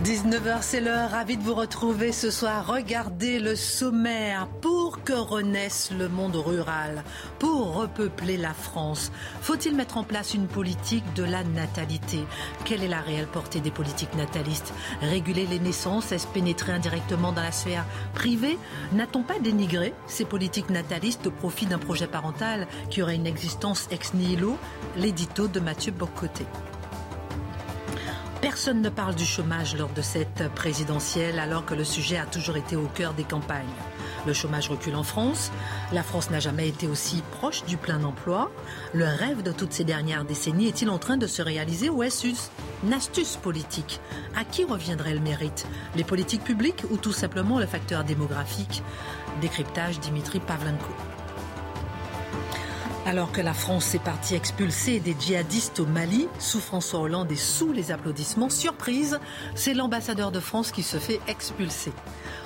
19h, c'est l'heure. Ravi de vous retrouver ce soir. Regardez le sommaire. Pour que renaisse le monde rural, pour repeupler la France, faut-il mettre en place une politique de la natalité? Quelle est la réelle portée des politiques natalistes? Réguler les naissances Est-ce pénétrer indirectement dans la sphère privée? N'a-t-on pas dénigré ces politiques natalistes au profit d'un projet parental qui aurait une existence ex nihilo? L'édito de Mathieu Bocoté. Personne ne parle du chômage lors de cette présidentielle alors que le sujet a toujours été au cœur des campagnes. Le chômage recule en France. La France n'a jamais été aussi proche du plein emploi. Le rêve de toutes ces dernières décennies est-il en train de se réaliser ou est-ce une astuce politique? À qui reviendrait le mérite? Les politiques publiques ou tout simplement le facteur démographique? Décryptage Dimitri Pavlenko. Alors que la France est partie expulser des djihadistes au Mali, sous François Hollande et sous les applaudissements, surprise, c'est l'ambassadeur de France qui se fait expulser.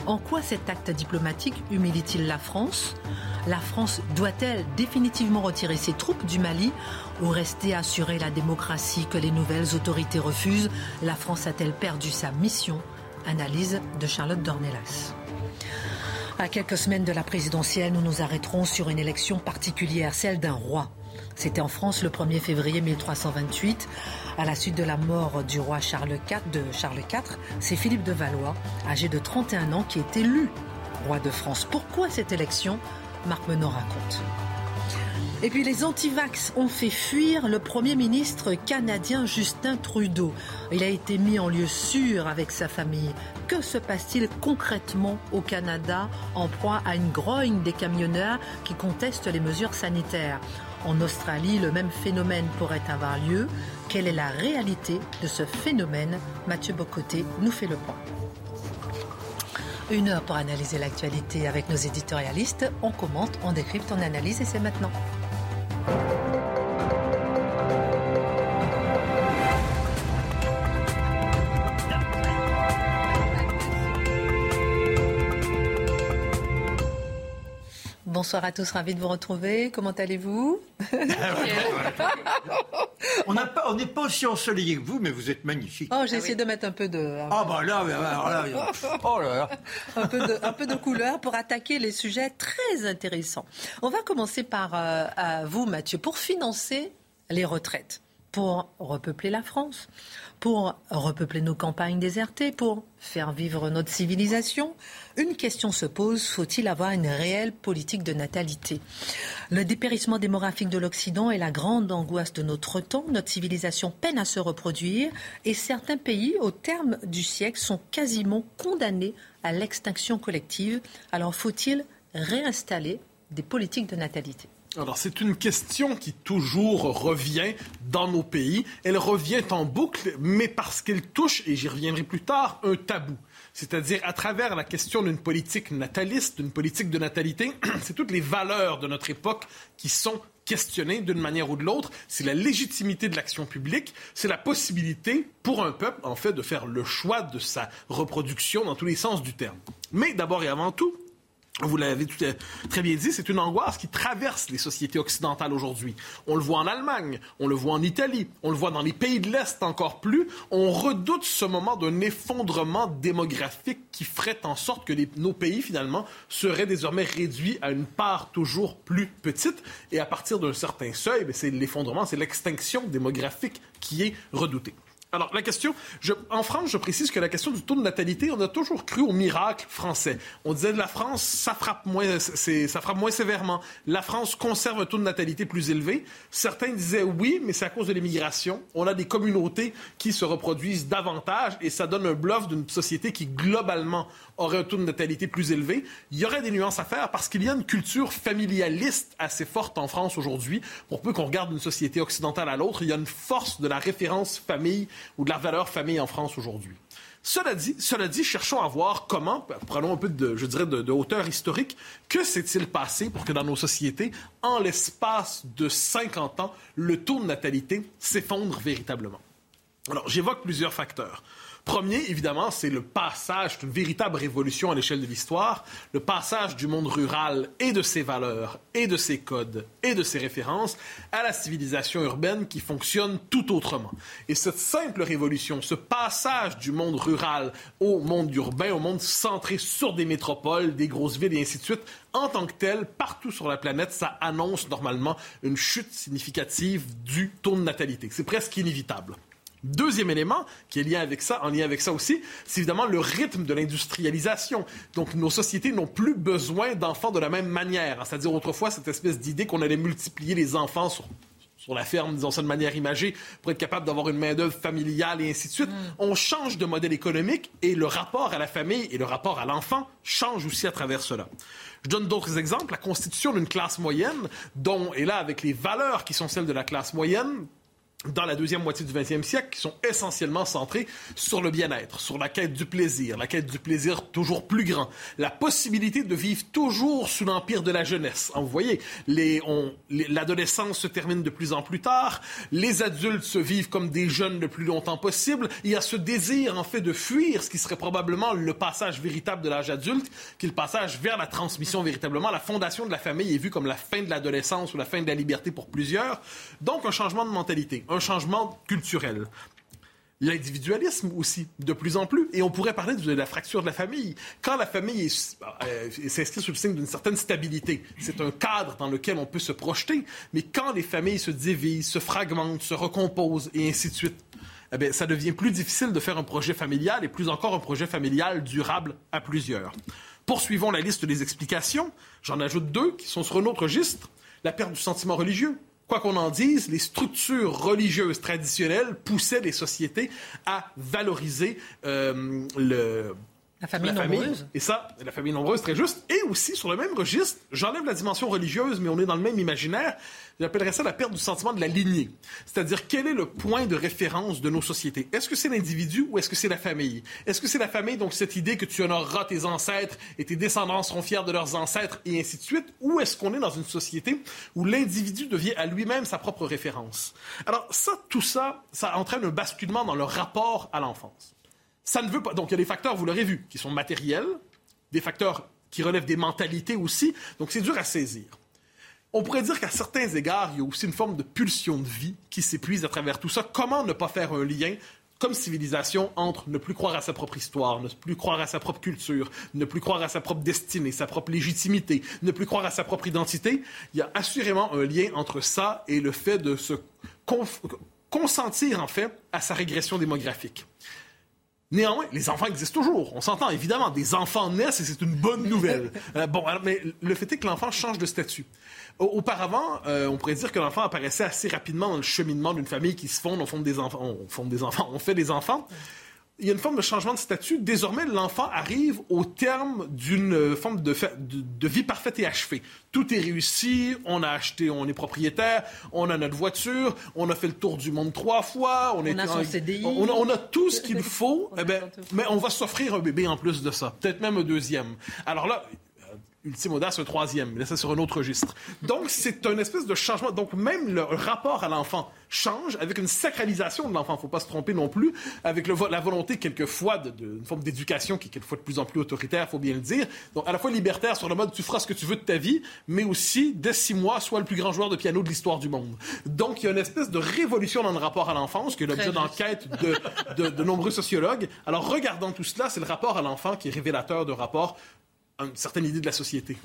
En quoi cet acte diplomatique humilie-t-il la France? La France doit-elle définitivement retirer ses troupes du Mali ou rester assurer la démocratie que les nouvelles autorités refusent? La France a-t-elle perdu sa mission? Analyse de Charlotte Dornelas. À quelques semaines de la présidentielle, nous nous arrêterons sur une élection particulière, celle d'un roi. C'était en France le 1er février 1328. À la suite de la mort du roi Charles IV, c'est Philippe de Valois, âgé de 31 ans, qui est élu roi de France. Pourquoi cette élection? Marc Menon raconte. Et puis les antivax ont fait fuir le Premier ministre canadien Justin Trudeau. Il a été mis en lieu sûr avec sa famille. Que se passe-t-il concrètement au Canada en proie à une grogne des camionneurs qui contestent les mesures sanitaires? En Australie, le même phénomène pourrait avoir lieu. Quelle est la réalité de ce phénomène? Mathieu Bocoté nous fait le point. Une heure pour analyser l'actualité avec nos éditorialistes. On commente, on décrypte, on analyse et c'est maintenant. Bonsoir à tous, ravi de vous retrouver. Comment allez-vous On n'est pas aussi ensoleillé que vous, mais vous êtes magnifique. Oh, j'ai ah essayé de mettre un peu de. Ah bah là, oh là, là. un, peu de, un peu de couleur pour attaquer les sujets très intéressants. On va commencer par euh, vous, Mathieu, pour financer les retraites, pour repeupler la France pour repeupler nos campagnes désertées, pour faire vivre notre civilisation, une question se pose, faut-il avoir une réelle politique de natalité? Le dépérissement démographique de l'Occident est la grande angoisse de notre temps. Notre civilisation peine à se reproduire et certains pays, au terme du siècle, sont quasiment condamnés à l'extinction collective. Alors faut-il réinstaller des politiques de natalité? Alors, c'est une question qui toujours revient dans nos pays. Elle revient en boucle, mais parce qu'elle touche, et j'y reviendrai plus tard, un tabou. C'est-à-dire, à travers la question d'une politique nataliste, d'une politique de natalité, c'est toutes les valeurs de notre époque qui sont questionnées d'une manière ou de l'autre. C'est la légitimité de l'action publique, c'est la possibilité pour un peuple, en fait, de faire le choix de sa reproduction dans tous les sens du terme. Mais d'abord et avant tout, vous l'avez très bien dit, c'est une angoisse qui traverse les sociétés occidentales aujourd'hui. On le voit en Allemagne, on le voit en Italie, on le voit dans les pays de l'Est encore plus. On redoute ce moment d'un effondrement démographique qui ferait en sorte que nos pays, finalement, seraient désormais réduits à une part toujours plus petite. Et à partir d'un certain seuil, ben, c'est l'effondrement, c'est l'extinction démographique qui est redoutée. Alors, la question, en France, je précise que la question du taux de natalité, on a toujours cru au miracle français. On disait de la France, ça frappe moins, ça frappe moins sévèrement. La France conserve un taux de natalité plus élevé. Certains disaient oui, mais c'est à cause de l'immigration. On a des communautés qui se reproduisent davantage et ça donne un bluff d'une société qui, globalement, aurait un taux de natalité plus élevé. Il y aurait des nuances à faire parce qu'il y a une culture familialiste assez forte en France aujourd'hui. Pour peu qu'on regarde une société occidentale à l'autre, il y a une force de la référence famille ou de la valeur famille en France aujourd'hui. Cela dit, cela dit, cherchons à voir comment, prenons un peu de, je dirais, de, hauteur historique, que s'est-il passé pour que dans nos sociétés, en l'espace de 50 ans, le taux de natalité s'effondre véritablement. Alors, j'évoque plusieurs facteurs. Premier, évidemment, c'est le passage, une véritable révolution à l'échelle de l'histoire, le passage du monde rural et de ses valeurs, et de ses codes, et de ses références à la civilisation urbaine qui fonctionne tout autrement. Et cette simple révolution, ce passage du monde rural au monde urbain, au monde centré sur des métropoles, des grosses villes et ainsi de suite, en tant que tel, partout sur la planète, ça annonce normalement une chute significative du taux de natalité. C'est presque inévitable. Deuxième élément qui est lié avec ça, en lien avec ça aussi, c'est évidemment le rythme de l'industrialisation. Donc, nos sociétés n'ont plus besoin d'enfants de la même manière. C'est-à-dire, autrefois, cette espèce d'idée qu'on allait multiplier les enfants sur sur la ferme, disons ça de manière imagée, pour être capable d'avoir une main-d'œuvre familiale et ainsi de suite. Mm. On change de modèle économique et le rapport à la famille et le rapport à l'enfant change aussi à travers cela. Je donne d'autres exemples. La constitution d'une classe moyenne, dont, et là, avec les valeurs qui sont celles de la classe moyenne, dans la deuxième moitié du 20e siècle qui sont essentiellement centrés sur le bien-être, sur la quête du plaisir, la quête du plaisir toujours plus grand, la possibilité de vivre toujours sous l'empire de la jeunesse. Vous voyez, l'adolescence se termine de plus en plus tard, les adultes se vivent comme des jeunes le plus longtemps possible, il y a ce désir en fait de fuir ce qui serait probablement le passage véritable de l'âge adulte, qui est le passage vers la transmission véritablement. La fondation de la famille est vue comme la fin de l'adolescence ou la fin de la liberté pour plusieurs, donc un changement de mentalité un changement culturel. L'individualisme aussi, de plus en plus. Et on pourrait parler de la fracture de la famille. Quand la famille euh, s'inscrit sous le signe d'une certaine stabilité, c'est un cadre dans lequel on peut se projeter. Mais quand les familles se divisent, se fragmentent, se recomposent et ainsi de suite, eh ça devient plus difficile de faire un projet familial et plus encore un projet familial durable à plusieurs. Poursuivons la liste des explications. J'en ajoute deux qui sont sur un autre registre. La perte du sentiment religieux quoi qu'on en dise, les structures religieuses traditionnelles poussaient les sociétés à valoriser euh, le, la famille nombreuse. Et ça, la famille nombreuse, très juste. Et aussi, sur le même registre, j'enlève la dimension religieuse, mais on est dans le même imaginaire. J'appellerais ça la perte du sentiment de la lignée. C'est-à-dire, quel est le point de référence de nos sociétés? Est-ce que c'est l'individu ou est-ce que c'est la famille? Est-ce que c'est la famille, donc cette idée que tu honoreras tes ancêtres et tes descendants seront fiers de leurs ancêtres et ainsi de suite? Ou est-ce qu'on est dans une société où l'individu devient à lui-même sa propre référence? Alors, ça, tout ça, ça entraîne un basculement dans le rapport à l'enfance. Ça ne veut pas. Donc, il y a des facteurs, vous l'aurez vu, qui sont matériels, des facteurs qui relèvent des mentalités aussi. Donc, c'est dur à saisir. On pourrait dire qu'à certains égards, il y a aussi une forme de pulsion de vie qui s'épuise à travers tout ça. Comment ne pas faire un lien comme civilisation entre ne plus croire à sa propre histoire, ne plus croire à sa propre culture, ne plus croire à sa propre destinée, sa propre légitimité, ne plus croire à sa propre identité? Il y a assurément un lien entre ça et le fait de se consentir, en fait, à sa régression démographique. Néanmoins, les enfants existent toujours. On s'entend, évidemment. Des enfants naissent et c'est une bonne nouvelle. Euh, bon, mais le fait est que l'enfant change de statut. Auparavant, euh, on pourrait dire que l'enfant apparaissait assez rapidement dans le cheminement d'une famille qui se fonde, on fonde des enfants, on fonde des enfants, on fait des enfants il y a une forme de changement de statut. Désormais, l'enfant arrive au terme d'une forme de, de, vie parfaite et achevée. Tout est réussi, on a acheté, on est propriétaire, on a notre voiture, on a fait le tour du monde trois fois, on, est a son CDI. On, a, tout ce qu'il faut, eh ben, mais on va s'offrir un bébé en plus de ça, peut-être même un deuxième. Alors là, ultime audace, un troisième. Mais là, c'est sur un autre registre. Donc, c'est un espèce de changement. Donc, même le rapport à l'enfant change avec une sacralisation de l'enfant. Il ne faut pas se tromper non plus. Avec le, la volonté, quelquefois, d'une de, forme d'éducation qui est quelquefois de plus en plus autoritaire, il faut bien le dire. Donc, à la fois libertaire sur le mode tu feras ce que tu veux de ta vie, mais aussi, dès six mois, sois le plus grand joueur de piano de l'histoire du monde. Donc, il y a une espèce de révolution dans le rapport à l'enfance, qui est l'objet d'enquête de, de, de nombreux sociologues. Alors, regardant tout cela, c'est le rapport à l'enfant qui est révélateur de rapport une certaine idée de la société.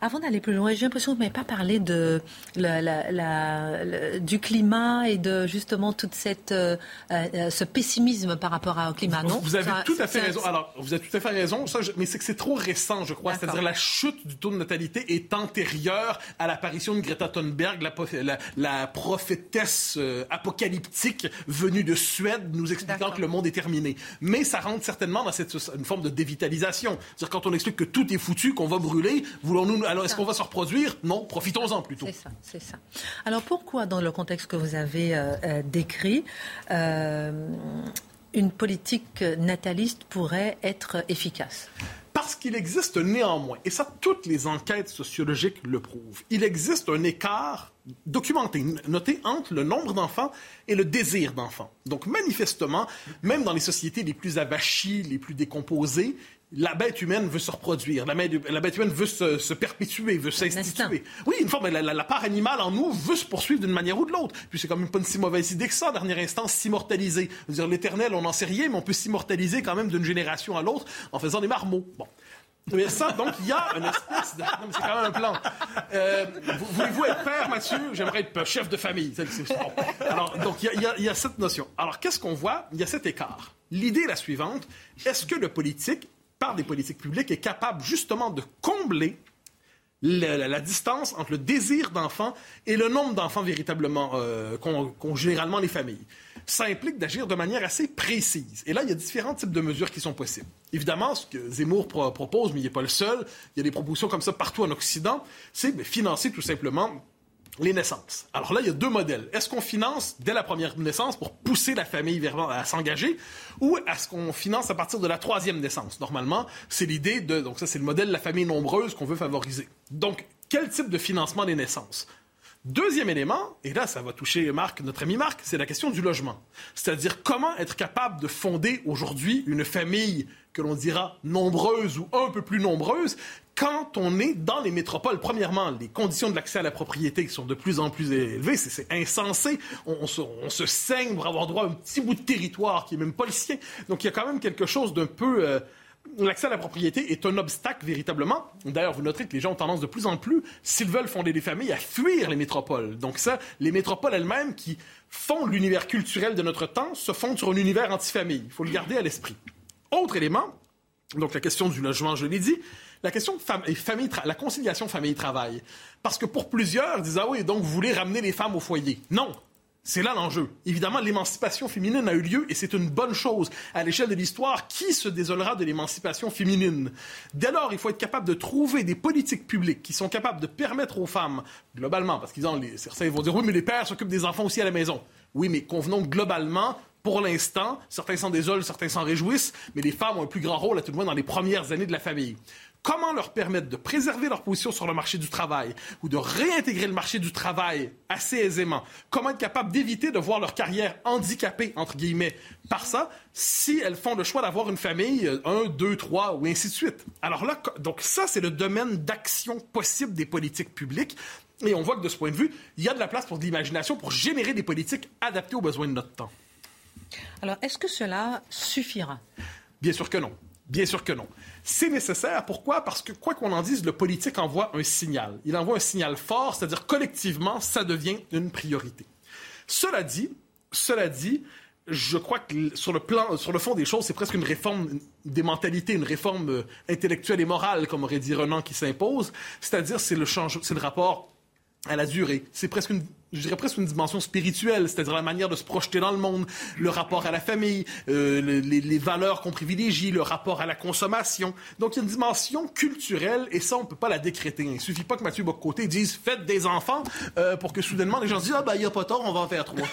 Avant d'aller plus loin, j'ai l'impression que vous n'avez pas parlé de la, du climat et de justement toute cette euh, euh, ce pessimisme par rapport au climat. Non, vous avez tout à fait raison. Alors, vous avez tout à fait raison. Ça, mais c'est que c'est trop récent, je crois. C'est-à-dire la chute du taux de natalité est antérieure à l'apparition de Greta Thunberg, la, la prophétesse euh, apocalyptique venue de Suède, nous expliquant que le monde est terminé. Mais ça rentre certainement dans cette une forme de dévitalisation. C'est-à-dire quand on explique que tout est foutu, qu'on va brûler. Voulons-nous alors est-ce qu'on va se reproduire? Non, profitons-en plutôt. C'est ça, c'est ça. Alors pourquoi, dans le contexte que vous avez euh, euh, décrit, euh, une politique nataliste pourrait être efficace? Parce qu'il existe néanmoins, et ça toutes les enquêtes sociologiques le prouvent, il existe un écart documenté, noté entre le nombre d'enfants et le désir d'enfants. Donc manifestement, même dans les sociétés les plus avachies, les plus décomposées, la bête humaine veut se reproduire, la, bête humaine veut se, perpétuer, veut s'instituer. Oui, une forme, la, la, part animale en nous veut se poursuivre d'une manière ou de l'autre. Puis c'est quand même pas une si mauvaise idée que ça, en dernière instance, s'immortaliser. dire l'éternel, on n'en sait rien, mais on peut s'immortaliser quand même d'une génération à l'autre en faisant des marmots. Bon. Mais ça, donc, il y a une espèce de... Non, mais c'est quand même un plan. Euh, voulez-vous être père, Mathieu? J'aimerais être chef de famille. Alors, donc, il y, y a cette notion. Alors, qu'est-ce qu'on voit? Il y a cet écart. L'idée est la suivante. Est-ce que le politique par des politiques publiques est capable justement de combler la, distance entre le désir d'enfant et le nombre d'enfants véritablement euh, qu'ont généralement les familles. Ça implique d'agir de manière assez précise. Et là, il y a différents types de mesures qui sont possibles. Évidemment, ce que Zemmour propose, mais il n'est pas le seul, il y a des propositions comme ça partout en Occident, c'est financer tout simplement les naissances. Alors là, il y a deux modèles. Est-ce qu'on finance dès la première naissance pour pousser la famille à s'engager ou est-ce qu'on finance à partir de la troisième naissance? Normalement, c'est l'idée de... Donc ça, c'est le modèle de la famille nombreuse qu'on veut favoriser. Donc, quel type de financement des naissances? Deuxième élément, et là ça va toucher Marc, notre ami Marc, c'est la question du logement. C'est-à-dire comment être capable de fonder aujourd'hui une famille que l'on dira nombreuse ou un peu plus nombreuse, quand on est dans les métropoles, premièrement, les conditions de l'accès à la propriété sont de plus en plus élevées, c'est insensé. On, se, saigne pour avoir droit à un petit bout de territoire qui n'est même pas le sien. Donc il y a quand même quelque chose d'un peu... Euh, l'accès à la propriété est un obstacle véritablement. D'ailleurs, vous noterez que les gens ont tendance de plus en plus, s'ils veulent fonder des familles, à fuir les métropoles. Donc ça, les métropoles elles-mêmes qui font l'univers culturel de notre temps se fondent sur un univers anti-famille. Il faut le garder à l'esprit. Autre élément, donc la question du logement, je l'ai dit, la question de famille, la conciliation famille-travail. Parce que pour plusieurs, ils disent Ah oui, donc vous voulez ramener les femmes au foyer. Non. C'est là l'enjeu. Évidemment, l'émancipation féminine a eu lieu et c'est une bonne chose. À l'échelle de l'histoire, qui se désolera de l'émancipation féminine? Dès lors, il faut être capable de trouver des politiques publiques qui sont capables de permettre aux femmes, globalement, parce qu'ils ont, certains vont dire, oui, mais les pères s'occupent des enfants aussi à la maison. Oui, mais convenons globalement, pour l'instant, certains s'en désolent, certains s'en réjouissent, mais les femmes ont un plus grand rôle, à tout le moins dans les premières années de la famille comment leur permettre de préserver leur position sur le marché du travail ou de réintégrer le marché du travail assez aisément, comment être capable d'éviter de voir leur carrière handicapée, entre guillemets, par ça, si elles font le choix d'avoir une famille, euh, un, deux, trois, ou ainsi de suite. Alors là, donc ça, c'est le domaine d'action possible des politiques publiques. Et on voit que de ce point de vue, il y a de la place pour de l'imagination, pour générer des politiques adaptées aux besoins de notre temps. Alors, est-ce que cela suffira? Bien sûr que non. Bien sûr que non. C'est nécessaire. Pourquoi? Parce que, quoi qu'on en dise, le politique envoie un signal. Il envoie un signal fort, c'est-à-dire collectivement, ça devient une priorité. Cela dit, cela dit, je crois que sur le plan, sur le fond des choses, c'est presque une réforme des mentalités, une réforme euh, intellectuelle et morale, comme aurait dit Renan, qui s'impose. C'est-à-dire, c'est le c'est le rapport à la durée. C'est presque une je dirais presque une dimension spirituelle, c'est-à-dire la manière de se projeter dans le monde, le rapport à la famille, euh, les, les, valeurs qu'on privilégie, le rapport à la consommation. Donc il y a une dimension culturelle et ça, on peut pas la décréter. Il suffit pas que Mathieu Bocoté dise « faites des enfants euh, pour que soudainement les gens se disent « Ah ben, il y a pas tort, on va en faire trois.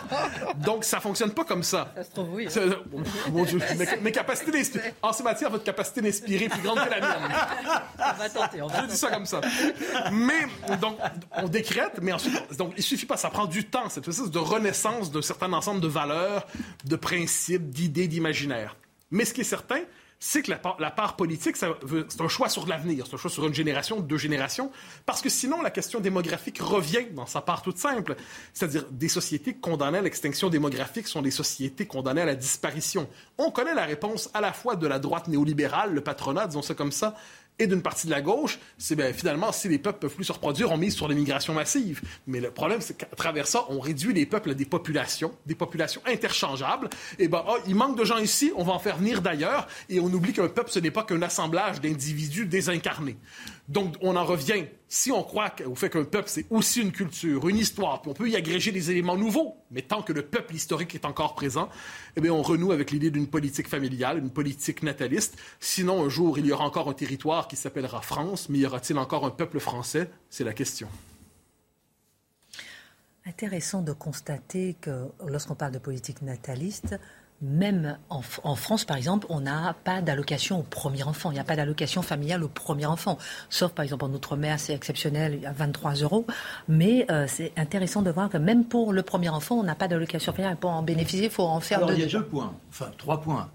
» Donc ça fonctionne pas comme ça. Ça se trouve, oui. Hein. Mon Dieu, mes, capacités d'inspirer... En ces matières, votre capacité d'inspirer est plus grande que la mienne. On va tenter, on va Je dis ça comme ça. Mais, donc, on décrète, mais ensuite, donc, il suffit pas, ça prend du temps, cette espèce de renaissance d'un certain ensemble de valeurs, de principes, d'idées, d'imaginaires. Mais ce qui est certain, c'est que la part, politique, c'est un choix sur l'avenir, c'est un choix sur une génération, deux générations, parce que sinon, la question démographique revient dans sa part toute simple. C'est-à-dire, des sociétés condamnées à l'extinction démographique sont des sociétés condamnées à la disparition. On connaît la réponse à la fois de la droite néolibérale, le patronat, disons ça comme ça, d'une partie de la gauche, c'est bien finalement, si les peuples peuvent plus se reproduire, on mise sur l'immigration massive. Mais le problème, c'est qu'à travers ça, on réduit les peuples à des populations, des populations interchangeables. Et ben, oh, il manque de gens ici, on va en faire venir d'ailleurs, et on oublie qu'un peuple, ce n'est pas qu'un assemblage d'individus désincarnés. Donc, on en revient. Si on croit au fait qu'un peuple, c'est aussi une culture, une histoire, puis on peut y agréger des éléments nouveaux, mais tant que le peuple historique est encore présent, eh bien, on renoue avec l'idée d'une politique familiale, une politique nataliste. Sinon, un jour, il y aura encore un territoire qui s'appellera France, mais y aura-t-il encore un peuple français? C'est la question. Intéressant de constater que lorsqu'on parle de politique nataliste, même en, France, par exemple, on n'a pas d'allocation au premier enfant. Il n'y a pas d'allocation familiale au premier enfant. Sauf, par exemple, en Outre-mer, c'est exceptionnel, il y a 23 euros. Mais euh, c'est intéressant de voir que même pour le premier enfant, on n'a pas d'allocation familiale. Pour en bénéficier, il faut en faire Alors, deux. Il y a deux points, enfin trois points.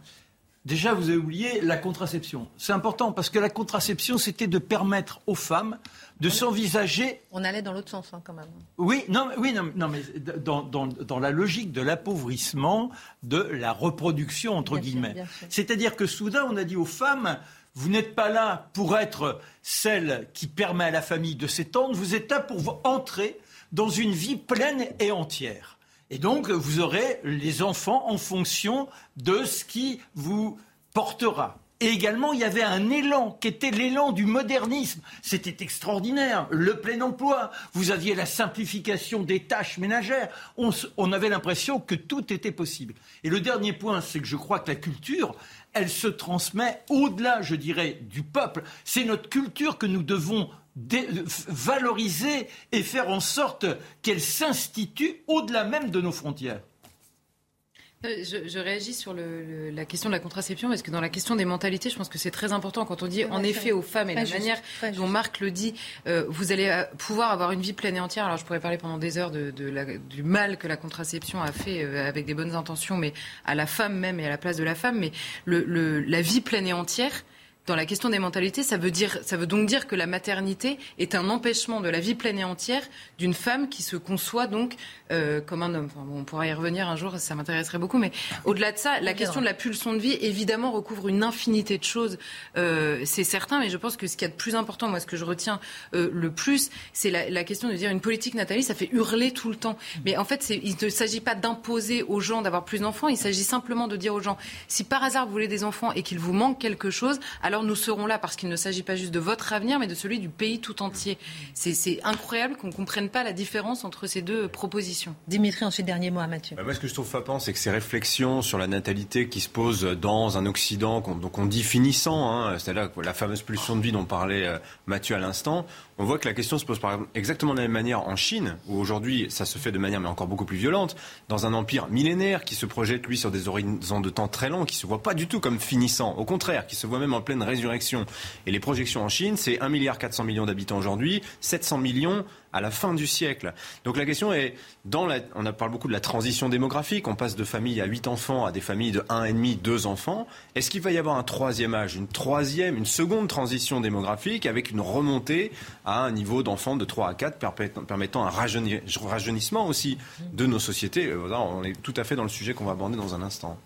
Déjà, vous avez oublié la contraception. C'est important parce que la contraception, c'était de permettre aux femmes de s'envisager. On allait dans l'autre sens, hein, quand même. Oui, non, oui, non, non mais dans, dans, dans, la logique de l'appauvrissement de la reproduction, entre guillemets. C'est-à-dire que soudain, on a dit aux femmes, vous n'êtes pas là pour être celle qui permet à la famille de s'étendre, vous êtes là pour entrer dans une vie pleine et entière. Et donc, vous aurez les enfants en fonction de ce qui vous portera. Et également, il y avait un élan qui était l'élan du modernisme. C'était extraordinaire. Le plein emploi. Vous aviez la simplification des tâches ménagères. On, on avait l'impression que tout était possible. Et le dernier point, c'est que je crois que la culture, elle se transmet au-delà, je dirais, du peuple. C'est notre culture que nous devons valoriser et faire en sorte qu'elle s'institue au-delà même de nos frontières. Euh, je, réagis sur la question de la contraception parce que dans la question des mentalités, je pense que c'est très important quand on dit en effet aux femmes et la manière dont Marc le dit, euh, vous allez euh, pouvoir avoir une vie pleine et entière. Alors je pourrais parler pendant des heures de, du mal que la contraception a fait avec des bonnes intentions, mais à la femme même et à la place de la femme. Mais le, la vie pleine et entière, dans la question des mentalités, ça veut, dire, ça veut donc dire que la maternité est un empêchement de la vie pleine et entière d'une femme qui se conçoit donc euh, comme un homme. on pourra y revenir un jour, ça m'intéresserait beaucoup. Mais au-delà de ça, la question de la pulsion de vie, évidemment, recouvre une infinité de choses. Euh, c'est certain, mais je pense que ce qu'il y a de plus important, moi, ce que je retiens euh, le plus, c'est la, la, question de dire une politique nataliste, ça fait hurler tout le temps. Mais en fait, il ne s'agit pas d'imposer aux gens d'avoir plus d'enfants. Il s'agit simplement de dire aux gens, si par hasard vous voulez des enfants et qu'il vous manque quelque chose, alors nous serons là parce qu'il ne s'agit pas juste de votre avenir, mais de celui du pays tout entier. C'est incroyable qu'on ne comprenne pas la différence entre ces deux propositions. Dimitri, ensuite, dernier mot à Mathieu. Bah, moi, ce que je trouve frappant, c'est que ces réflexions sur la natalité qui se posent dans un Occident, donc on dit finissant, hein, c'est-à-dire la fameuse pulsion de vie dont parlait euh, Mathieu à l'instant, on voit que la question se pose par exemple exactement de la même manière en Chine, où aujourd'hui ça se fait de manière mais encore beaucoup plus violente, dans un empire millénaire qui se projette lui sur des horizons de temps très longs, qui se voit pas du tout comme finissant, au contraire, qui se voit même en pleine résurrection. Et les projections en Chine, c'est 1,4 milliard d'habitants aujourd'hui, 700 millions à la fin du siècle. Donc la question est, on parle beaucoup de la transition démographique, on passe de familles à 8 enfants à des familles de 1,5, 2 enfants. Est-ce qu'il va y avoir un troisième âge, une troisième, une seconde transition démographique avec une remontée à un niveau d'enfants de 3 à 4 permettant un rajeunissement aussi de nos sociétés? Euh, On est tout à fait dans le sujet qu'on va aborder dans un instant.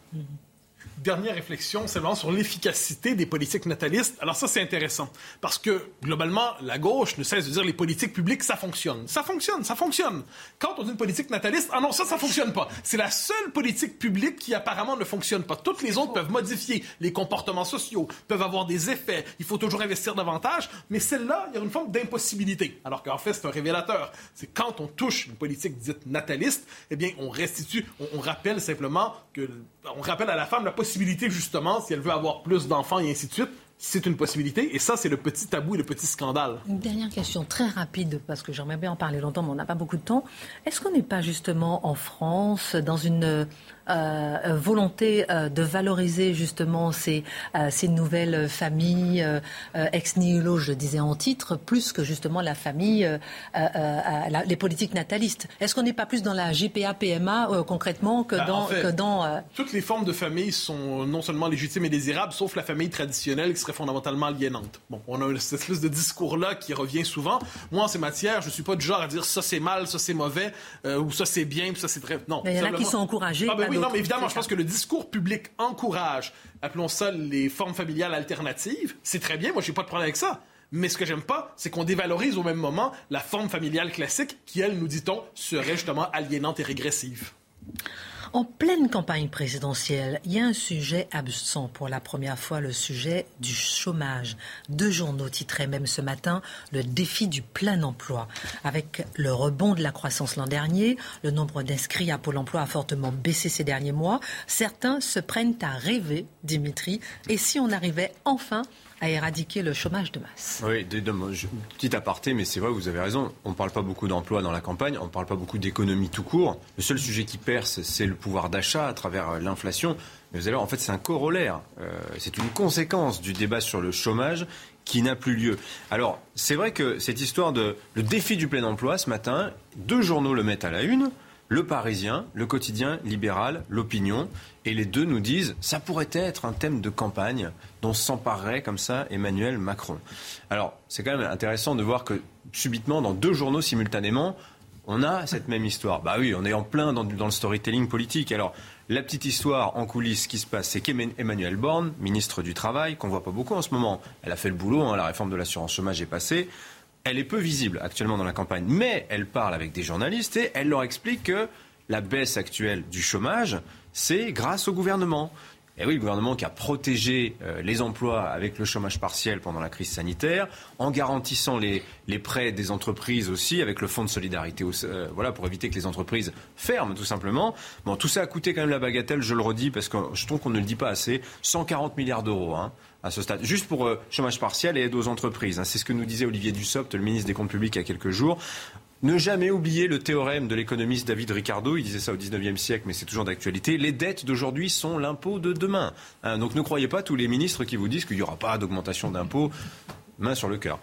Dernière réflexion, c'est vraiment sur l'efficacité des politiques natalistes. Alors ça, c'est intéressant. Parce que, globalement, la gauche ne cesse de dire les politiques publiques, ça fonctionne. Ça fonctionne, ça fonctionne. Quand on dit une politique nataliste, ah non, ça, ça fonctionne pas. C'est la seule politique publique qui apparemment ne fonctionne pas. Toutes les autres peuvent modifier les comportements sociaux, peuvent avoir des effets. Il faut toujours investir davantage. Mais celle-là, il y a une forme d'impossibilité. Alors qu'en fait, c'est un révélateur. C'est quand on touche une politique dite nataliste, eh bien, on restitue, on rappelle simplement que, on rappelle à la femme la possibilité justement, si elle veut avoir plus d'enfants et ainsi de suite, c'est une possibilité. Et ça, c'est le petit tabou et le petit scandale. Une dernière question très rapide, parce que j'aimerais bien en parler longtemps, mais on n'a pas beaucoup de temps. Est-ce qu'on n'est pas justement en France dans une euh, euh, volonté euh, de valoriser justement ces, ces nouvelles familles ex nihilo, je disais en titre, plus que justement la famille, les politiques natalistes. Est-ce qu'on n'est pas plus dans la GPA PMA concrètement que bah, dans, que dans toutes les formes de famille sont non seulement légitimes et désirables, sauf la famille traditionnelle qui serait fondamentalement aliénante. Bon, on a cette espèce de discours-là qui revient souvent. Moi, en ces matières, je suis pas du genre à dire ça c'est mal, ça c'est mauvais, ou ça c'est bien, ça c'est très. Non. Il y en a qui sont encouragés. Ah, ben oui, non, mais évidemment, je pense que le discours public encourage, appelons ça les formes familiales alternatives. C'est très bien, moi, je n'ai pas de problème avec ça. Mais ce que j'aime pas, c'est qu'on dévalorise au même moment la forme familiale classique qui, elle, nous dit-on, serait justement aliénante et régressive. En pleine campagne présidentielle, il y a un sujet absent pour la première fois, le sujet du chômage. Deux journaux titraient même ce matin le défi du plein emploi. Avec le rebond de la croissance l'an dernier, le nombre d'inscrits à Pôle emploi a fortement baissé ces derniers mois. Certains se prennent à rêver, Dimitri, et si on arrivait enfin à éradiquer le chômage de masse. Oui, petit aparté, mais c'est vrai, vous avez raison. On ne parle pas beaucoup d'emploi dans la campagne, on ne parle pas beaucoup d'économie tout court. Le seul sujet qui perce, c'est le pouvoir d'achat à travers euh, l'inflation. Mais vous allez voir, en fait, c'est un corollaire. Euh, c'est une conséquence du débat sur le chômage qui n'a plus lieu. Alors, c'est vrai que cette histoire de le défi du plein emploi, ce matin, deux journaux le mettent à la une. Le Parisien, le quotidien libéral, l'opinion, et les deux nous disent ça pourrait être un thème de campagne dont s'emparerait comme ça Emmanuel Macron. Alors, c'est quand même intéressant de voir que subitement, dans deux journaux simultanément, on a cette même histoire. Bah oui, on est en plein dans, le storytelling politique. Alors, la petite histoire en coulisses qui se passe, c'est qu'Emmanuel Borne, ministre du Travail, qu'on voit pas beaucoup en ce moment, elle a fait le boulot, hein, la réforme de l'assurance chômage est passée. Elle est peu visible actuellement dans la campagne, mais elle parle avec des journalistes et elle leur explique que la baisse actuelle du chômage, c'est grâce au gouvernement. Et oui, le gouvernement qui a protégé euh, les emplois avec le chômage partiel pendant la crise sanitaire, en garantissant les, prêts des entreprises aussi, avec le fonds de solidarité, euh, voilà, pour éviter que les entreprises ferment tout simplement. Bon, tout ça a coûté quand même la bagatelle, je le redis, parce que je trouve qu'on ne le dit pas assez, 140 milliards d'euros. Hein, à ce stade, juste pour euh, chômage partiel et aide aux entreprises. Hein. C'est ce que nous disait Olivier Dussopt, le ministre des Comptes Publics, il y a quelques jours. Ne jamais oublier le théorème de l'économiste David Ricardo, il disait ça au 19e siècle, mais c'est toujours d'actualité. Les dettes d'aujourd'hui sont l'impôt de demain. Hein, donc ne croyez pas tous les ministres qui vous disent qu'il n'y aura pas d'augmentation d'impôts main sur le cœur.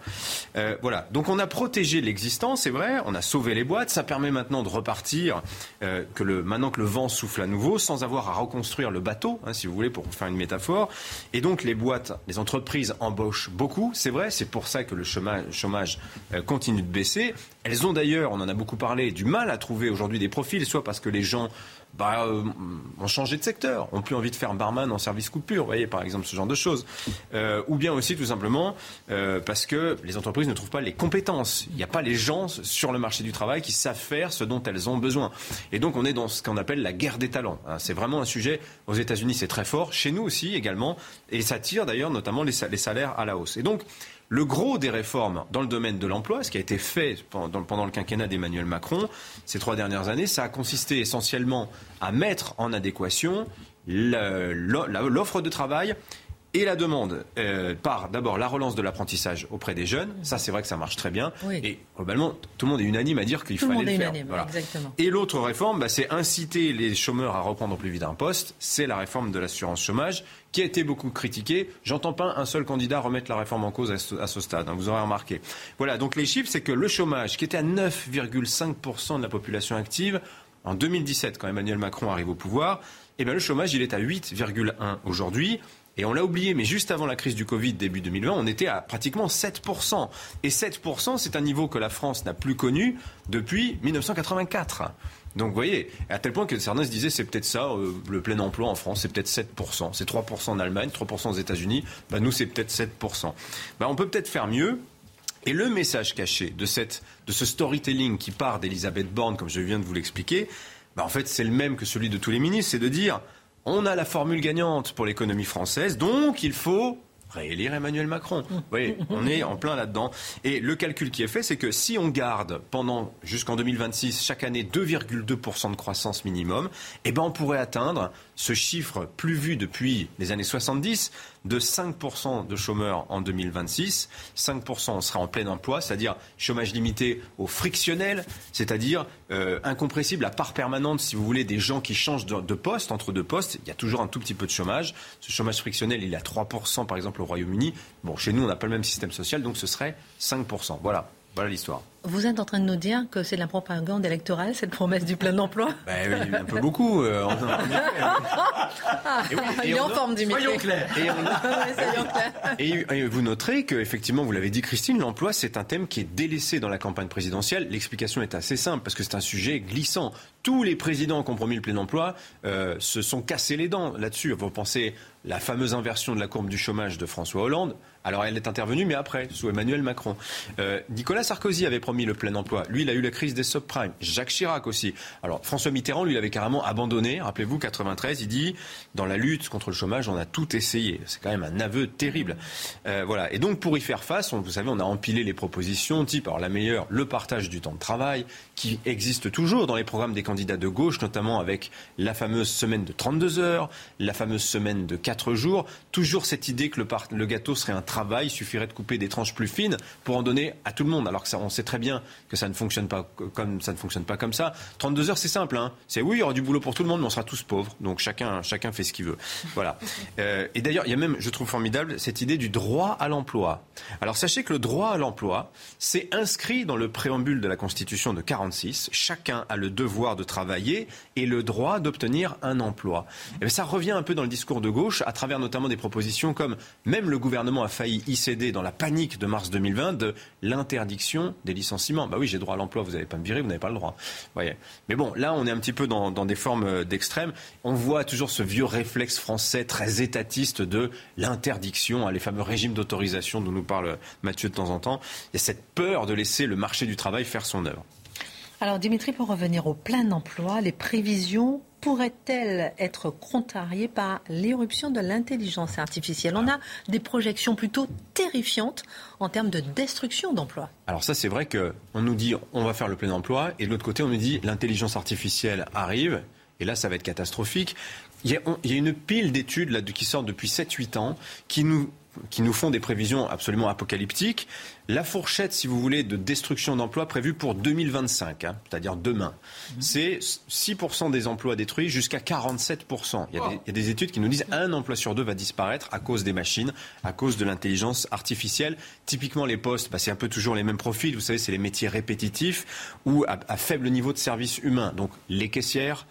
Euh, voilà. Donc on a protégé l'existant, c'est vrai, on a sauvé les boîtes. Ça permet maintenant de repartir, euh, que le, maintenant que le vent souffle à nouveau, sans avoir à reconstruire le bateau, hein, si vous voulez, pour faire une métaphore. Et donc les boîtes, les entreprises embauchent beaucoup, c'est vrai. C'est pour ça que le chômage, chômage euh, continue de baisser. Elles ont d'ailleurs, on en a beaucoup parlé, du mal à trouver aujourd'hui des profils, soit parce que les gens bah, euh, ont changé de secteur, ont plus envie de faire barman en service coupure, vous voyez, par exemple, ce genre de choses. Euh, ou bien aussi, tout simplement, euh, parce que les entreprises ne trouvent pas les compétences. Il n'y a pas les gens sur le marché du travail qui savent faire ce dont elles ont besoin. Et donc, on est dans ce qu'on appelle la guerre des talents. Hein. C'est vraiment un sujet, aux États-Unis, c'est très fort, chez nous aussi également, et ça tire d'ailleurs notamment les salaires à la hausse. Et donc, le gros des réformes dans le domaine de l'emploi, ce qui a été fait pendant, le quinquennat d'Emmanuel Macron ces trois dernières années, ça a consisté essentiellement à mettre en adéquation l'offre de travail et la demande euh, par d'abord la relance de l'apprentissage auprès des jeunes. Ça, c'est vrai que ça marche très bien. Et globalement, tout le monde est unanime à dire qu'il fallait le faire. Et l'autre réforme, bah, c'est inciter les chômeurs à reprendre plus vite un poste. C'est la réforme de l'assurance chômage qui a été beaucoup critiquée. J'entends pas un seul candidat remettre la réforme en cause à ce, stade. Hein, vous aurez remarqué. Voilà. Donc les chiffres, c'est que le chômage, qui était à 9,5% de la population active en 2017, quand Emmanuel Macron arrive au pouvoir, eh bien le chômage, il est à 8,1 aujourd'hui. Et on l'a oublié, mais juste avant la crise du Covid, début 2020, on était à pratiquement 7%. Et 7%, c'est un niveau que la France n'a plus connu depuis 1984. Donc vous voyez, à tel point que certains se disaient c'est peut-être ça, euh, le plein emploi en France, c'est peut-être 7%. C'est 3% en Allemagne, 3% aux États-Unis. Bah, nous, c'est peut-être 7%. Bah, on peut peut-être faire mieux. Et le message caché de, cette, de ce storytelling qui part d'Elisabeth Borne, comme je viens de vous l'expliquer, bah, en fait, c'est le même que celui de tous les ministres, c'est de dire on a la formule gagnante pour l'économie française, donc il faut réélire Emmanuel Macron. Vous voyez, on est en plein là-dedans. Et le calcul qui est fait, c'est que si on garde pendant jusqu'en 2026 chaque année 2,2% de croissance minimum, eh ben on pourrait atteindre ce chiffre plus vu depuis les années 70 de 5% de chômeurs en 2026. 5% on sera en plein emploi, c'est-à-dire chômage limité au frictionnel, c'est-à-dire euh, incompressible à part permanente, si vous voulez, des gens qui changent de, de, poste, entre deux postes. Il y a toujours un tout petit peu de chômage. Ce chômage frictionnel, il est à 3% par exemple au Royaume-Uni. Bon, chez nous, on n'a pas le même système social, donc ce serait 5%. Voilà. Voilà l'histoire. Vous êtes en train de nous dire que c'est de la propagande électorale, cette promesse du plein emploi? Ben oui, Un peu beaucoup. Euh, il est en forme, Dimitri. Soyons clairs. Et, vous noterez qu'effectivement, vous l'avez dit, Christine, l'emploi, c'est un thème qui est délaissé dans la campagne présidentielle. L'explication est assez simple, parce que c'est un sujet glissant. Tous les présidents qui ont promis le plein emploi euh, se sont cassés les dents là-dessus. Vous pensez la fameuse inversion de la courbe du chômage de François Hollande. Alors elle est intervenue, mais après, sous Emmanuel Macron. Euh, Nicolas Sarkozy avait promis le plein emploi. Lui, il a eu la crise des subprimes. Jacques Chirac aussi. Alors François Mitterrand, lui, l'avait carrément abandonné. Rappelez-vous, 93, il dit dans la lutte contre le chômage, on a tout essayé. C'est quand même un aveu terrible. Euh, voilà. Et donc pour y faire face, on, vous savez, on a empilé les propositions type, alors la meilleure, le partage du temps de travail, qui existe toujours dans les programmes des candidats de gauche, notamment avec la fameuse semaine de 32 heures, la fameuse semaine de 4 jours. Toujours cette idée que le, le gâteau serait un travail, il suffirait de couper des tranches plus fines pour en donner à tout le monde. Alors que ça, on sait très bien que ça ne fonctionne pas comme ça ne fonctionne pas comme ça. 32 heures, c'est simple. Hein. C'est oui, il y aura du boulot pour tout le monde, mais on sera tous pauvres. Donc chacun, chacun fait ce qu'il veut. Voilà. Euh, et d'ailleurs, il y a même, je trouve formidable, cette idée du droit à l'emploi. Alors sachez que le droit à l'emploi, c'est inscrit dans le préambule de la Constitution de 46. Chacun a le devoir de travailler et le droit d'obtenir un emploi. Et ça revient un peu dans le discours de gauche, à travers notamment des propositions comme même le gouvernement a failli y céder dans la panique de mars 2020 de l'interdiction des licenciements. Bah oui, j'ai droit à l'emploi, vous n'allez pas me virer, vous n'avez pas le droit. Voyez. Mais bon, là, on est un petit peu dans, des formes d'extrême. On voit toujours ce vieux réflexe français très étatiste de l'interdiction, hein, les fameux régimes d'autorisation dont nous parle Mathieu de temps en temps. Il y a cette peur de laisser le marché du travail faire son œuvre. Alors Dimitri, pour revenir au plein emploi, les prévisions pourraient-elles être contrariées par l'éruption de l'intelligence artificielle? On a des projections plutôt terrifiantes en termes de destruction d'emplois. Alors ça, c'est vrai qu'on nous dit on va faire le plein emploi, et de l'autre côté, on nous dit l'intelligence artificielle arrive, et là, ça va être catastrophique. Il y a, il y a une pile d'études qui sortent depuis 7-8 ans qui nous qui nous font des prévisions absolument apocalyptiques. La fourchette, si vous voulez, de destruction d'emplois prévue pour 2025, hein, c'est-à-dire demain, mhm. c'est 6% des emplois détruits jusqu'à 47%. Il y, a des, études qui nous disent un emploi sur deux va disparaître à cause des machines, à cause de l'intelligence artificielle. Typiquement, les postes, bah, c'est un peu toujours les mêmes profils. Vous savez, c'est les métiers répétitifs ou à, faible niveau de service humain. Donc les caissières,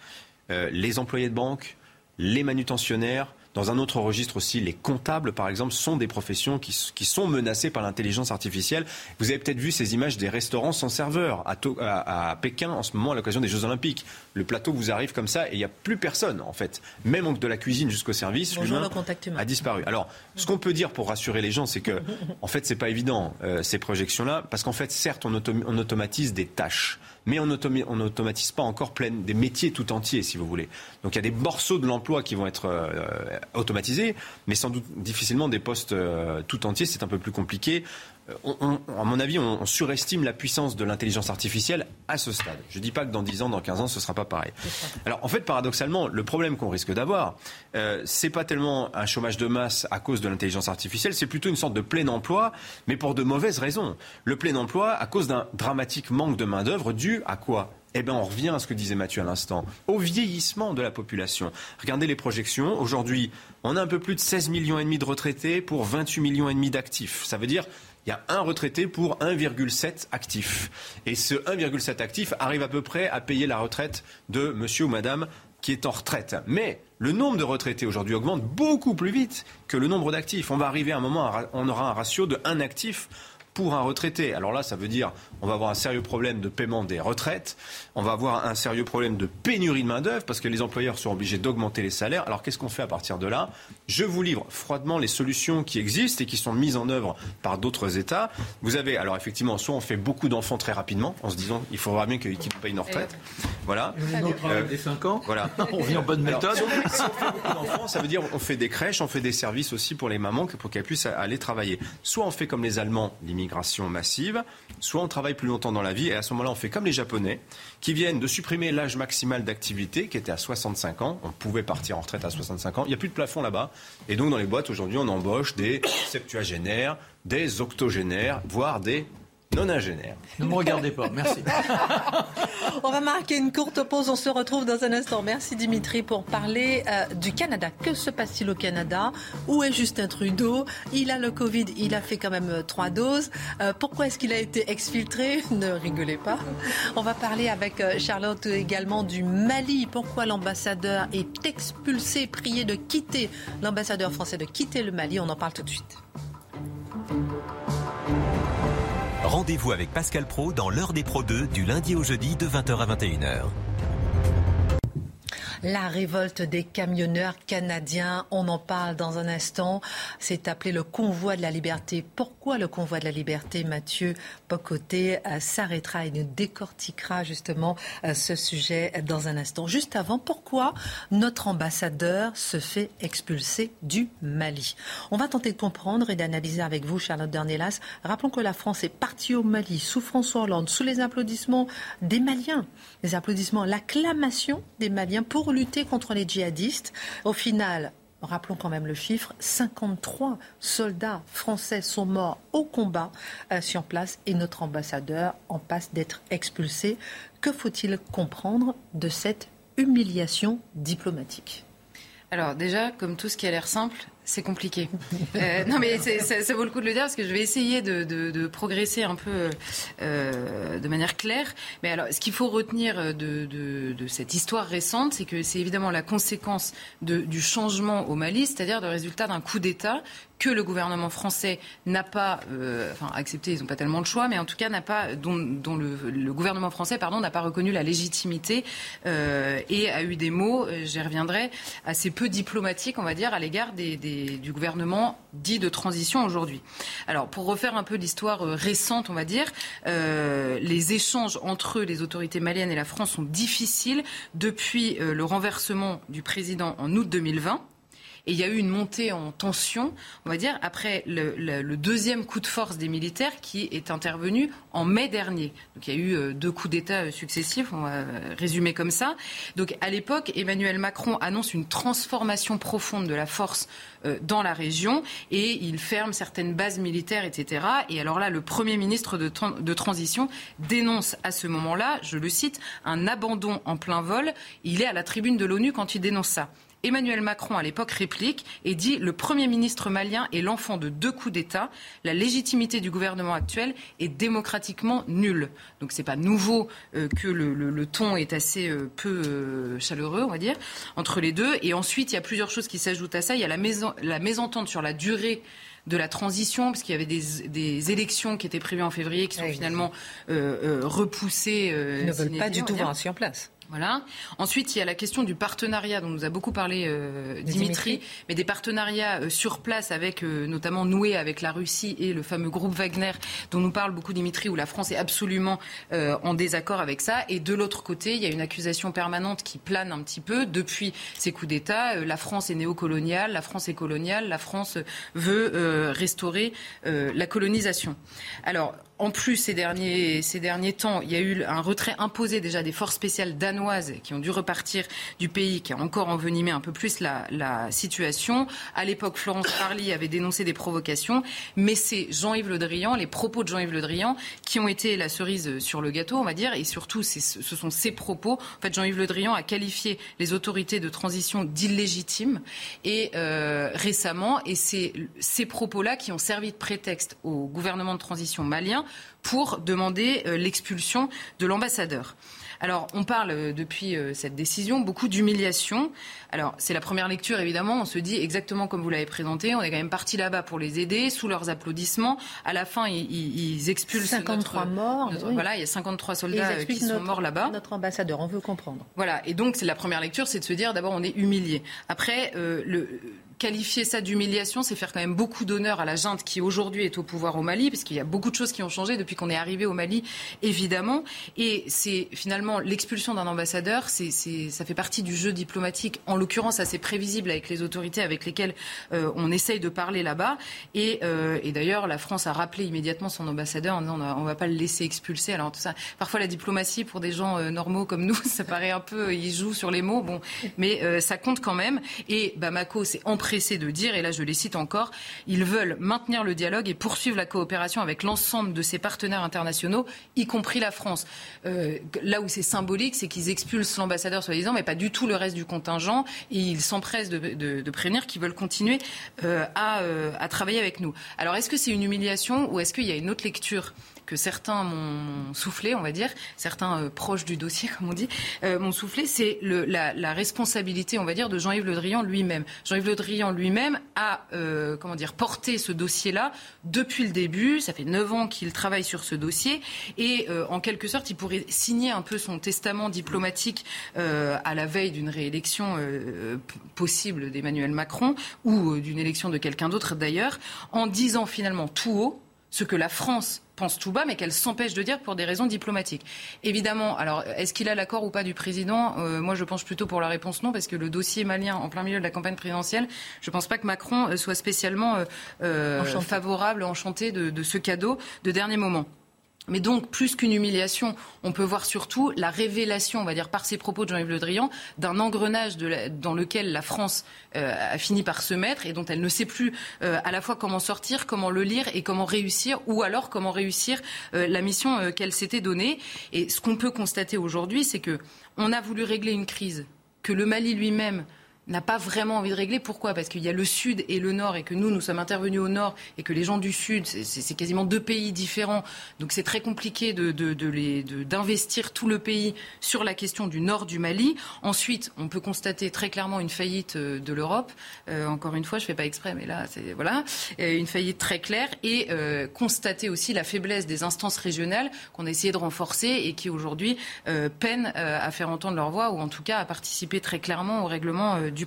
euh, les employés de banque, les manutentionnaires, dans un autre registre aussi, les comptables, par exemple, sont des professions qui, sont menacées par l'intelligence artificielle. Vous avez peut-être vu ces images des restaurants sans serveur à, Pékin en ce moment à l'occasion des Jeux Olympiques. Le plateau vous arrive comme ça et il n'y a plus personne, en fait. Même de la cuisine jusqu'au service, l'humain a disparu. Alors, ce qu'on peut dire pour rassurer les gens, c'est que, en fait, c'est pas évident, euh, ces projections-là, parce qu'en fait, certes, on, on automatise des tâches mais on n'automatise pas encore plein des métiers tout entiers, si vous voulez. Donc il y a des morceaux de l'emploi qui vont être euh, automatisés, mais sans doute difficilement des postes euh, tout entiers. C'est un peu plus compliqué à mon avis, on, surestime la puissance de l'intelligence artificielle à ce stade. Je ne dis pas que dans 10 ans, dans 15 ans, ce ne sera pas pareil. Alors, en fait, paradoxalement, le problème qu'on risque d'avoir, euh, ce n'est pas tellement un chômage de masse à cause de l'intelligence artificielle, c'est plutôt une sorte de plein emploi, mais pour de mauvaises raisons. Le plein emploi à cause d'un dramatique manque de main-d'œuvre dû à quoi? Eh bien, on revient à ce que disait Mathieu à l'instant, au vieillissement de la population. Regardez les projections. Aujourd'hui, on a un peu plus de 16 millions et demi de retraités pour 28 millions et demi d'actifs. Ça veut dire il y a un retraité pour 1,7 actifs. Et ce 1,7 actif arrive à peu près à payer la retraite de monsieur ou madame qui est en retraite. Mais le nombre de retraités aujourd'hui augmente beaucoup plus vite que le nombre d'actifs. On va arriver à un moment, on aura un ratio de 1 actif pour un retraité. Alors là, ça veut dire on va avoir un sérieux problème de paiement des retraites, on va avoir un sérieux problème de pénurie de main-d'œuvre parce que les employeurs sont obligés d'augmenter les salaires. Alors qu'est-ce qu'on fait à partir de là? Je vous livre froidement les solutions qui existent et qui sont mises en œuvre par d'autres États. Vous avez, alors effectivement, soit on fait beaucoup d'enfants très rapidement en se disant il faudra bien qu'ils payent une retraite. Voilà. Euh, des 5 ans? Voilà. on vit en bonne méthode. si on fait beaucoup d'enfants, ça veut dire on fait des crèches, on fait des services aussi pour les mamans pour qu'elles puissent aller travailler. Soit on fait comme les Allemands, l'immigration massive, soit on travaille plus longtemps dans la vie et à ce moment-là on fait comme les Japonais qui viennent de supprimer l'âge maximal d'activité qui était à 65 ans. On pouvait partir en retraite à 65 ans. Il n'y a plus de plafond là-bas. Et donc dans les boîtes aujourd'hui on embauche des septuagénaires, des octogénaires, voire des non-ingénieur. Ne me regardez pas, merci. on va marquer une courte pause, on se retrouve dans un instant. Merci Dimitri pour parler euh, du Canada. Que se passe-t-il au Canada? Où est Justin Trudeau? Il a le Covid, il a fait quand même euh, trois doses. Euh, pourquoi est-ce qu'il a été exfiltré? Ne rigolez pas. On va parler avec Charlotte également du Mali. Pourquoi l'ambassadeur est expulsé, prié de quitter, l'ambassadeur français de quitter le Mali? On en parle tout de suite. Rendez-vous avec Pascal Pro dans l'heure des Pro 2 du lundi au jeudi de 20h à 21h. La révolte des camionneurs canadiens, on en parle dans un instant. C'est appelé le convoi de la liberté. Pourquoi le convoi de la liberté Mathieu Pocoté? Euh, s'arrêtera et nous décortiquera justement euh, ce sujet dans un instant. Juste avant, pourquoi notre ambassadeur se fait expulser du Mali? On va tenter de comprendre et d'analyser avec vous, Charlotte Dornelas. Rappelons que la France est partie au Mali sous François Hollande, sous les applaudissements des Maliens, les applaudissements, l'acclamation des Maliens pour lutter contre les djihadistes. Au final, rappelons quand même le chiffre, 53 soldats français sont morts au combat euh, sur place et notre ambassadeur en passe d'être expulsé. Que faut-il comprendre de cette humiliation diplomatique? Alors déjà, comme tout ce qui a l'air simple, c'est compliqué. Euh, non, mais ça, vaut le coup de le dire parce que je vais essayer de, progresser un peu euh, de manière claire. Mais alors, ce qu'il faut retenir de, de, cette histoire récente, c'est que c'est évidemment la conséquence du changement au Mali, c'est-à-dire le résultat d'un coup d'État que le gouvernement français n'a pas euh, enfin, accepté, ils n'ont pas tellement de choix, mais en tout cas n'a pas, dont, le, le, gouvernement français pardon, n'a pas reconnu la légitimité euh, et a eu des mots, euh, j'y reviendrai, assez peu diplomatiques, on va dire, à l'égard du gouvernement dit de transition aujourd'hui. Alors, pour refaire un peu l'histoire récente, on va dire, les échanges entre les autorités maliennes et la France sont difficiles depuis le renversement du président en août 2020. Et il y a eu une montée en tension, on va dire, après le, deuxième coup de force des militaires qui est intervenu en mai dernier. Donc il y a eu euh, deux coups d'État euh, successifs, on va résumer comme ça. Donc à l'époque, Emmanuel Macron annonce une transformation profonde de la force euh, dans la région et il ferme certaines bases militaires, etc. Et alors là, le Premier ministre de transition dénonce à ce moment-là, je le cite, un abandon en plein vol. Il est à la tribune de l'ONU quand il dénonce ça. Emmanuel Macron, à l'époque, réplique et dit Le Premier ministre malien est l'enfant de deux coups d'État. La légitimité du gouvernement actuel est démocratiquement nulle. Donc ce n'est pas nouveau euh, que le, ton est assez euh, peu euh, chaleureux, on va dire, entre les deux. Et ensuite, il y a plusieurs choses qui s'ajoutent à ça. Il y a la, la mésentente sur la durée de la transition, parce qu'il y avait des, élections qui étaient prévues en février, qui sont finalement repoussées. Ils ne veulent pas du tout voir en place. Voilà. Ensuite, il y a la question du partenariat dont nous a beaucoup parlé euh, Dimitri, mais des partenariats euh, sur place avec euh, notamment noués avec la Russie et le fameux groupe Wagner dont nous parle beaucoup Dimitri, où la France est absolument en désaccord avec ça. Et de l'autre côté, il y a une accusation permanente qui plane un petit peu depuis ces coups d'État. la France est néocoloniale, la France est coloniale, la France veut restaurer la colonisation. Alors, en plus, ces derniers, temps, il y a eu un retrait imposé déjà des forces spéciales danoises qui ont dû repartir du pays, qui a encore envenimé un peu plus la, situation. À l'époque, Florence Parly avait dénoncé des provocations, mais c'est Jean-Yves Le Drian, les propos de Jean-Yves Le Drian, qui ont été la cerise sur le gâteau, on va dire, et surtout, ce sont ces propos. En fait, Jean-Yves Le Drian a qualifié les autorités de transition d'illégitimes, et euh, récemment, et c'est ces propos-là qui ont servi de prétexte au gouvernement de transition malien pour demander euh, l'expulsion de l'ambassadeur. Alors, on parle euh, depuis euh, cette décision beaucoup d'humiliation. Alors, c'est la première lecture, évidemment. On se dit exactement comme vous l'avez présenté. On est quand même parti là-bas pour les aider, sous leurs applaudissements. À la fin, ils, expulsent 53 morts. Voilà, il y a 53 soldats qui sont morts là-bas. Notre ambassadeur, on veut comprendre. Voilà, et donc c'est la première lecture, c'est de se dire d'abord on est humilié. Après, le qualifier ça d'humiliation, c'est faire quand même beaucoup d'honneur à la junte qui aujourd'hui est au pouvoir au Mali, parce qu'il y a beaucoup de choses qui ont changé depuis qu'on est arrivé au Mali, évidemment. Et c'est finalement l'expulsion d'un ambassadeur, c'est, ça fait partie du jeu diplomatique, en l'occurrence assez prévisible avec les autorités avec lesquelles euh, on essaye de parler là-bas. Et, euh, et, d'ailleurs, la France a rappelé immédiatement son ambassadeur on ne va pas le laisser expulser. Alors tout ça, parfois la diplomatie pour des gens euh, normaux comme nous, ça paraît un peu, ils jouent sur les mots, bon, mais ça compte quand même. Et Bamako, c'est en pressé de dire, et là je les cite encore, ils veulent maintenir le dialogue et poursuivre la coopération avec l'ensemble de ses partenaires internationaux, y compris la France. Euh, là où c'est symbolique, c'est qu'ils expulsent l'ambassadeur soi-disant, mais pas du tout le reste du contingent, et ils s'empressent de, prévenir qu'ils veulent continuer euh, euh, à travailler avec nous. Alors est-ce que c'est une humiliation ou est-ce qu'il y a une autre lecture? Que certains m'ont soufflé, on va dire, certains euh, proches du dossier, comme on dit, euh, m'ont soufflé, c'est la, responsabilité, on va dire, de Jean-Yves Le Drian lui-même. Jean-Yves Le Drian lui-même a, euh, comment dire, porté ce dossier-là depuis le début. Ça fait neuf ans qu'il travaille sur ce dossier et, en quelque sorte, il pourrait signer un peu son testament diplomatique à la veille d'une réélection possible d'Emmanuel Macron ou d'une élection de quelqu'un d'autre d'ailleurs, en disant finalement tout haut ce que la France pense tout bas, mais qu'elle s'empêche de dire pour des raisons diplomatiques. Évidemment, alors est-ce qu'il a l'accord ou pas du président? Euh, Moi, je pense plutôt pour la réponse non, parce que le dossier malien en plein milieu de la campagne présidentielle, je ne pense pas que Macron euh, soit spécialement euh, favorable, enchanté de, de ce cadeau de dernier moment. Mais donc, plus qu'une humiliation, on peut voir surtout la révélation, on va dire, par ces propos de Jean-Yves Le Drian, d'un engrenage dans lequel la France euh, a fini par se mettre et dont elle ne sait plus euh, à la fois comment sortir, comment le lire et comment réussir, ou alors comment réussir euh, la mission qu'elle s'était donnée. Et ce qu'on peut constater aujourd'hui, c'est que on a voulu régler une crise que le Mali lui-même n'a pas vraiment envie de régler. Pourquoi? Parce qu'il y a le Sud et le Nord et que nous, nous sommes intervenus au Nord et que les gens du Sud, c'est quasiment deux pays différents. Donc c'est très compliqué d'investir de, de, tout le pays sur la question du Nord du Mali. Ensuite, on peut constater très clairement une faillite euh, de l'Europe. Euh, encore une fois, je ne fais pas exprès, mais là, c'est voilà, une faillite très claire. Et euh, constater aussi la faiblesse des instances régionales qu'on a essayé de renforcer et qui aujourd'hui peinent à faire entendre leur voix ou en tout cas à participer très clairement au règlement du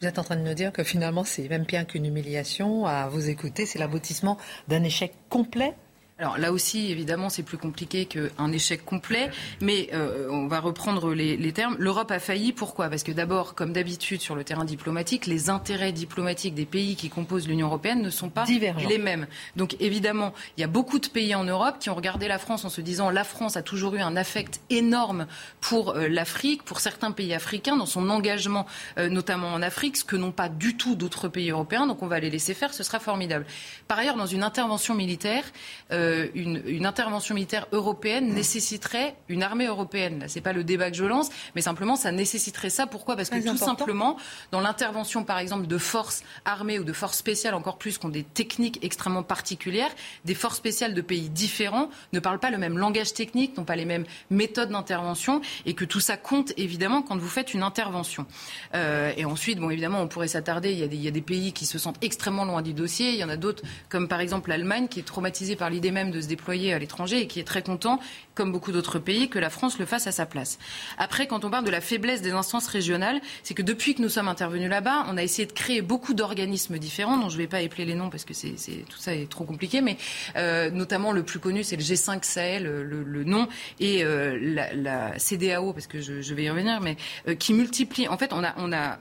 Vous êtes en train de nous dire que finalement, c'est même pire qu'une humiliation. À vous écouter, c'est l'aboutissement d'un échec complet alors là aussi, évidemment, c'est plus compliqué qu'un échec complet, mais euh, on va reprendre les, termes. L'Europe a failli, pourquoi? Parce que d'abord, comme d'habitude sur le terrain diplomatique, les intérêts diplomatiques des pays qui composent l'Union européenne ne sont pas les mêmes. Donc évidemment, il y a beaucoup de pays en Europe qui ont regardé la France en se disant la France a toujours eu un affect énorme pour euh, l'Afrique, pour certains pays africains, dans son engagement, euh, notamment en Afrique, ce que n'ont pas du tout d'autres pays européens. Donc on va les laisser faire, ce sera formidable. Par ailleurs, dans une intervention militaire, euh, une, intervention militaire européenne nécessiterait une armée européenne. Ce n'est pas le débat que je lance, mais simplement ça nécessiterait ça. Pourquoi? Parce que tout simplement, dans l'intervention par exemple de forces armées ou de forces spéciales, encore plus qui ont des techniques extrêmement particulières, des forces spéciales de pays différents ne parlent pas le même langage technique, n'ont pas les mêmes méthodes d'intervention, et que tout ça compte évidemment quand vous faites une intervention. Euh, et ensuite, bon évidemment, on pourrait s'attarder. Il, il, y a des pays qui se sentent extrêmement loin du dossier. Il y en a d'autres, comme par exemple l'Allemagne, qui est traumatisée par l'idée même de se déployer à l'étranger et qui est très content, comme beaucoup d'autres pays, que la France le fasse à sa place. Après, quand on parle de la faiblesse des instances régionales, c'est que depuis que nous sommes intervenus là-bas, on a essayé de créer beaucoup d'organismes différents, dont je ne vais pas épeler les noms parce que c'est, tout ça est trop compliqué, mais euh, notamment le plus connu, c'est le G5 Sahel, le, nom, et euh, la, CDAO, parce que je, vais y revenir, mais euh, qui multiplie. En fait, on a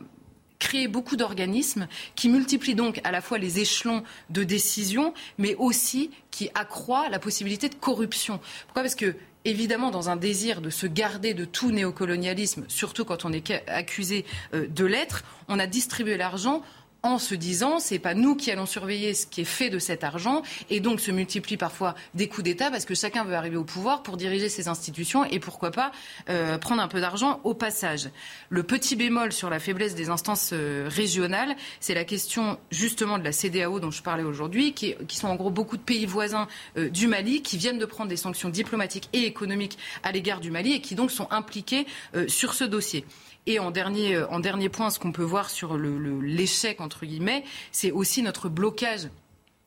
créer beaucoup d'organismes qui multiplient donc à la fois les échelons de décision, mais aussi qui accroît la possibilité de corruption. Pourquoi? Parce que évidemment, dans un désir de se garder de tout néocolonialisme, surtout quand on est accusé euh, de l'être, on a distribué l'argent en se disant c'est pas nous qui allons surveiller ce qui est fait de cet argent et donc se multiplient parfois des coups d'État parce que chacun veut arriver au pouvoir pour diriger ses institutions et pourquoi pas euh, prendre un peu d'argent au passage. Le petit bémol sur la faiblesse des instances euh, régionales, c'est la question justement de la CDAO dont je parlais aujourd'hui, qui, sont en gros beaucoup de pays voisins euh, du Mali qui viennent de prendre des sanctions diplomatiques et économiques à l'égard du Mali et qui donc sont impliqués sur ce dossier. Et en dernier, euh, en dernier point, ce qu'on peut voir sur l'échec, entre guillemets, c'est aussi notre blocage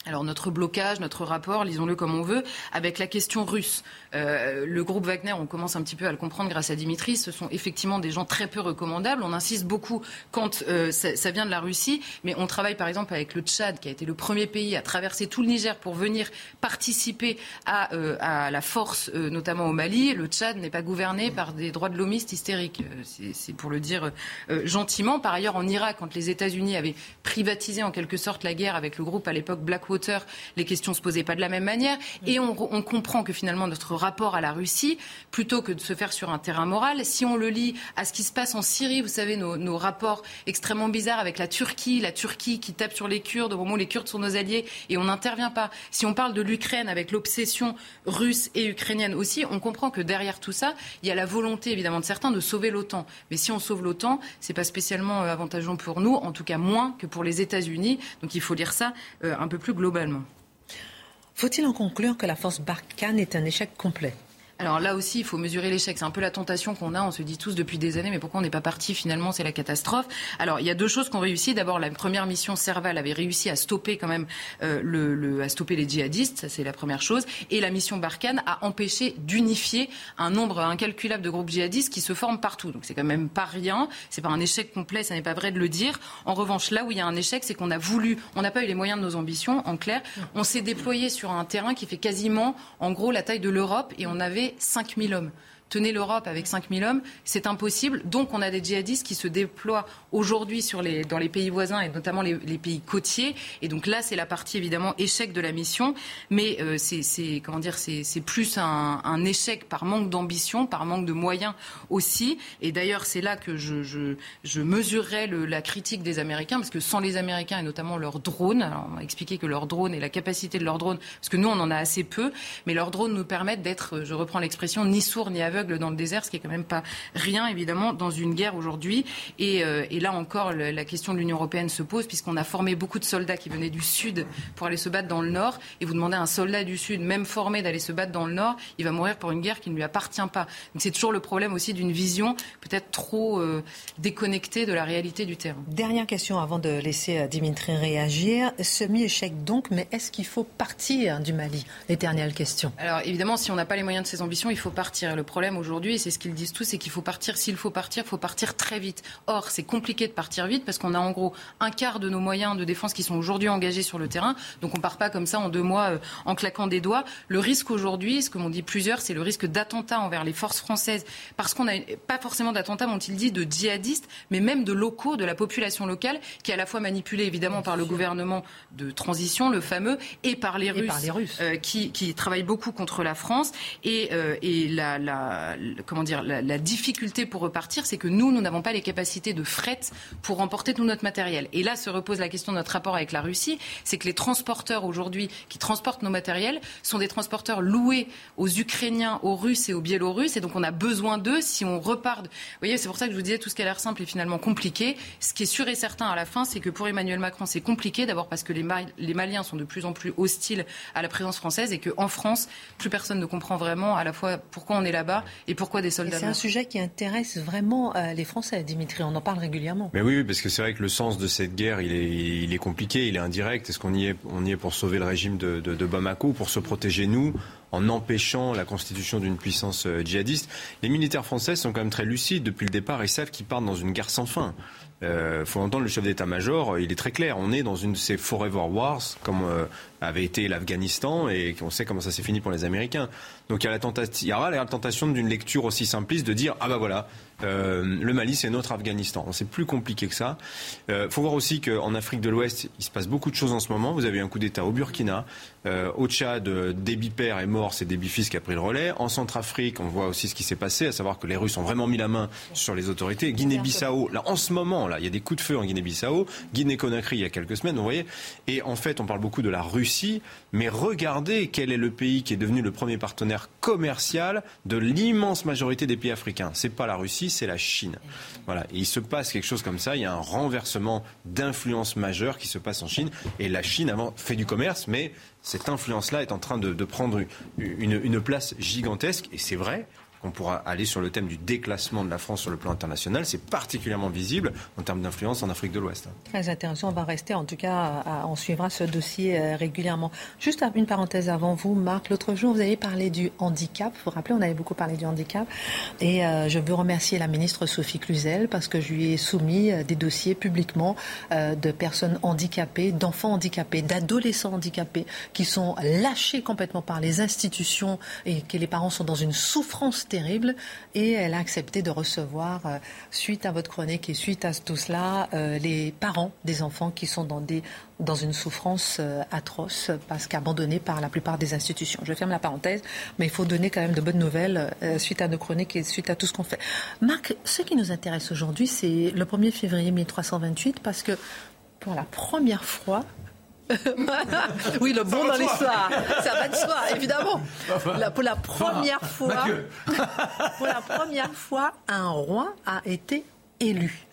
alors notre blocage, notre rapport, lisons-le comme on veut, avec la question russe. Euh, le groupe Wagner, on commence un petit peu à le comprendre grâce à Dimitri, ce sont effectivement des gens très peu recommandables. On insiste beaucoup quand euh, ça, vient de la Russie, mais on travaille par exemple avec le Tchad, qui a été le premier pays à traverser tout le Niger pour venir participer à, euh, à la force, notamment au Mali. Le Tchad n'est pas gouverné par des droits de l'homiste hystériques, c'est pour le dire gentiment. Par ailleurs, en Irak, quand les États-Unis avaient privatisé en quelque sorte la guerre avec le groupe à l'époque Les questions ne se posaient pas de la même manière. Et on, comprend que finalement notre rapport à la Russie, plutôt que de se faire sur un terrain moral, si on le lit à ce qui se passe en Syrie, vous savez, nos, rapports extrêmement bizarres avec la Turquie, la Turquie qui tape sur les Kurdes au moment où les Kurdes sont nos alliés et on n'intervient pas. Si on parle de l'Ukraine avec l'obsession russe et ukrainienne aussi, on comprend que derrière tout ça, il y a la volonté évidemment de certains de sauver l'OTAN. Mais si on sauve l'OTAN, c'est pas spécialement euh, avantageux pour nous, en tout cas moins que pour les États-Unis. Donc il faut lire ça euh, un peu plus globalement. Faut-il en conclure que la force Barkhane est un échec complet? Alors là aussi, il faut mesurer l'échec. C'est un peu la tentation qu'on a. On se dit tous depuis des années, mais pourquoi on n'est pas parti Finalement, c'est la catastrophe. Alors, il y a deux choses qu'on réussit. D'abord, la première mission Serval avait réussi à stopper quand même euh, le, à stopper les djihadistes. Ça, c'est la première chose. Et la mission Barkhane a empêché d'unifier un nombre incalculable de groupes djihadistes qui se forment partout. Donc, c'est quand même pas rien. C'est pas un échec complet. Ça n'est pas vrai de le dire. En revanche, là où il y a un échec, c'est qu'on a voulu, on n'a pas eu les moyens de nos ambitions. En clair, on s'est déployé sur un terrain qui fait quasiment, en gros, la taille de l'Europe, et on avait 5000 hommes. Tenez l'Europe avec 5000 hommes, c'est impossible. Donc on a des djihadistes qui se déploient aujourd'hui dans les pays voisins et notamment les, pays côtiers. Et donc là, c'est la partie évidemment échec de la mission. Mais euh, c'est plus un, échec par manque d'ambition, par manque de moyens aussi. Et d'ailleurs, c'est là que je, je, le, la critique des Américains, parce que sans les Américains et notamment leurs drones, on m'a expliqué que leurs drones et la capacité de leurs drones, parce que nous on en a assez peu, mais leurs drones nous permettent d'être, je reprends l'expression, ni sourds ni aveugles dans le désert, ce qui est quand même pas rien évidemment dans une guerre aujourd'hui. Et, euh, et, là encore, la question de l'Union européenne se pose, puisqu'on a formé beaucoup de soldats qui venaient du sud pour aller se battre dans le nord. Et vous demandez à un soldat du sud, même formé, d'aller se battre dans le nord, il va mourir pour une guerre qui ne lui appartient pas. Donc c'est toujours le problème aussi d'une vision peut-être trop euh, déconnectée de la réalité du terrain. Dernière question avant de laisser euh, Dimitri réagir. Semi-échec donc, mais est-ce qu'il faut partir du Mali? L'éternelle question. Alors évidemment, si on n'a pas les moyens de ses ambitions, il faut partir. Le problème aujourd'hui, et c'est ce qu'ils disent tous, c'est qu'il faut partir. S'il faut partir, il faut partir très vite. Or, c'est compliqué de partir vite parce qu'on a en gros un quart de nos moyens de défense qui sont aujourd'hui engagés sur le terrain. Donc on part pas comme ça en deux mois euh, en claquant des doigts. Le risque aujourd'hui, ce que m'ont dit plusieurs, c'est le risque d'attentat envers les forces françaises parce qu'on n'a pas forcément d'attentats, m'ont-ils dit, de djihadistes, mais même de locaux, de la population locale, qui est à la fois manipulée évidemment par le gouvernement de transition, le fameux, et par les Russes, euh, qui, qui, travaillent beaucoup contre la France. Et, euh, et la, la, comment dire, la, la difficulté pour repartir, c'est que nous, nous n'avons pas les capacités de fret pour emporter tout notre matériel. Et là se repose la question de notre rapport avec la Russie, c'est que les transporteurs aujourd'hui qui transportent nos matériels sont des transporteurs loués aux Ukrainiens, aux Russes et aux Biélorusses, et donc on a besoin d'eux si on repart. Vous voyez, c'est pour ça que je vous disais tout ce qui a l'air simple est finalement compliqué. Ce qui est sûr et certain à la fin, c'est que pour Emmanuel Macron, c'est compliqué. D'abord parce que les, les, Maliens sont de plus en plus hostiles à la présence française et qu'en France, plus personne ne comprend vraiment à la fois pourquoi on est là-bas et pourquoi des soldats. C'est un sujet qui intéresse vraiment euh, les Français, Dimitri. On en parle régulièrement. Mais oui, parce que c'est vrai que le sens de cette guerre, il est, il est compliqué, il est indirect. Est-ce qu'on y est, on y est pour sauver le régime de, de, de Bamako, pour se protéger nous en empêchant la constitution d'une puissance euh, djihadiste? Les militaires français sont quand même très lucides depuis le départ et savent qu'ils partent dans une guerre sans fin. Il euh, faut entendre le chef d'état-major, il est très clair. On est dans une de ces forever wars, comme euh, avait été l'Afghanistan, et on sait comment ça s'est fini pour les Américains. Donc il y, a la il y aura la tentation d'une lecture aussi simpliste de dire ah bah voilà, euh, le Mali, c'est notre Afghanistan. C'est plus compliqué que ça. Il euh, faut voir aussi qu'en Afrique de l'Ouest, il se passe beaucoup de choses en ce moment. Vous avez un coup d'État au Burkina. Euh, au Tchad, Déby père est mort, c'est Déby fils qui a pris le relais. En Centrafrique, on voit aussi ce qui s'est passé, à savoir que les Russes ont vraiment mis la main sur les autorités. Guinée-Bissau, là, en ce moment, là, il y a des coups de feu en Guinée-Bissau. Guinée-Conakry, il y a quelques semaines, vous voyez. Et en fait, on parle beaucoup de la Russie, mais regardez quel est le pays qui est devenu le premier partenaire commercial de l'immense majorité des pays africains. C'est pas la Russie, c'est la Chine. Voilà. Il se passe quelque chose comme ça. Il y a un renversement d'influence majeure qui se passe en Chine. Et la Chine avant fait du commerce, mais cette influence-là est en train de, prendre une, place gigantesque. Et c'est vrai qu'on pourra aller sur le thème du déclassement de la France sur le plan international. C'est particulièrement visible en termes d'influence en Afrique de l'Ouest. Très intéressant. On va rester, en tout cas, on suivra ce dossier euh, régulièrement. Juste une parenthèse avant vous, Marc. L'autre jour, vous avez parlé du handicap. Vous vous rappelez, on avait beaucoup parlé du handicap. Et euh, je veux remercier la ministre Sophie Cluzel parce que je lui ai soumis euh, des dossiers publiquement de personnes handicapées, d'enfants handicapés, d'adolescents handicapés qui sont lâchés complètement par les institutions et que les parents sont dans une souffrance terrible et elle a accepté de recevoir, euh, suite à votre chronique et suite à tout cela, euh, les parents des enfants qui sont dans, des, dans une souffrance euh, atroce parce qu'abandonnés par la plupart des institutions. Je ferme la parenthèse, mais il faut donner quand même de bonnes nouvelles suite à nos chroniques et suite à tout ce qu'on fait. Marc, ce qui nous intéresse aujourd'hui, c'est le 1er février 1328 parce que pour la première fois, oui, le bon dans l'histoire. Ça va de soi, évidemment. pour la première fois, pour la première fois, un roi a été élu.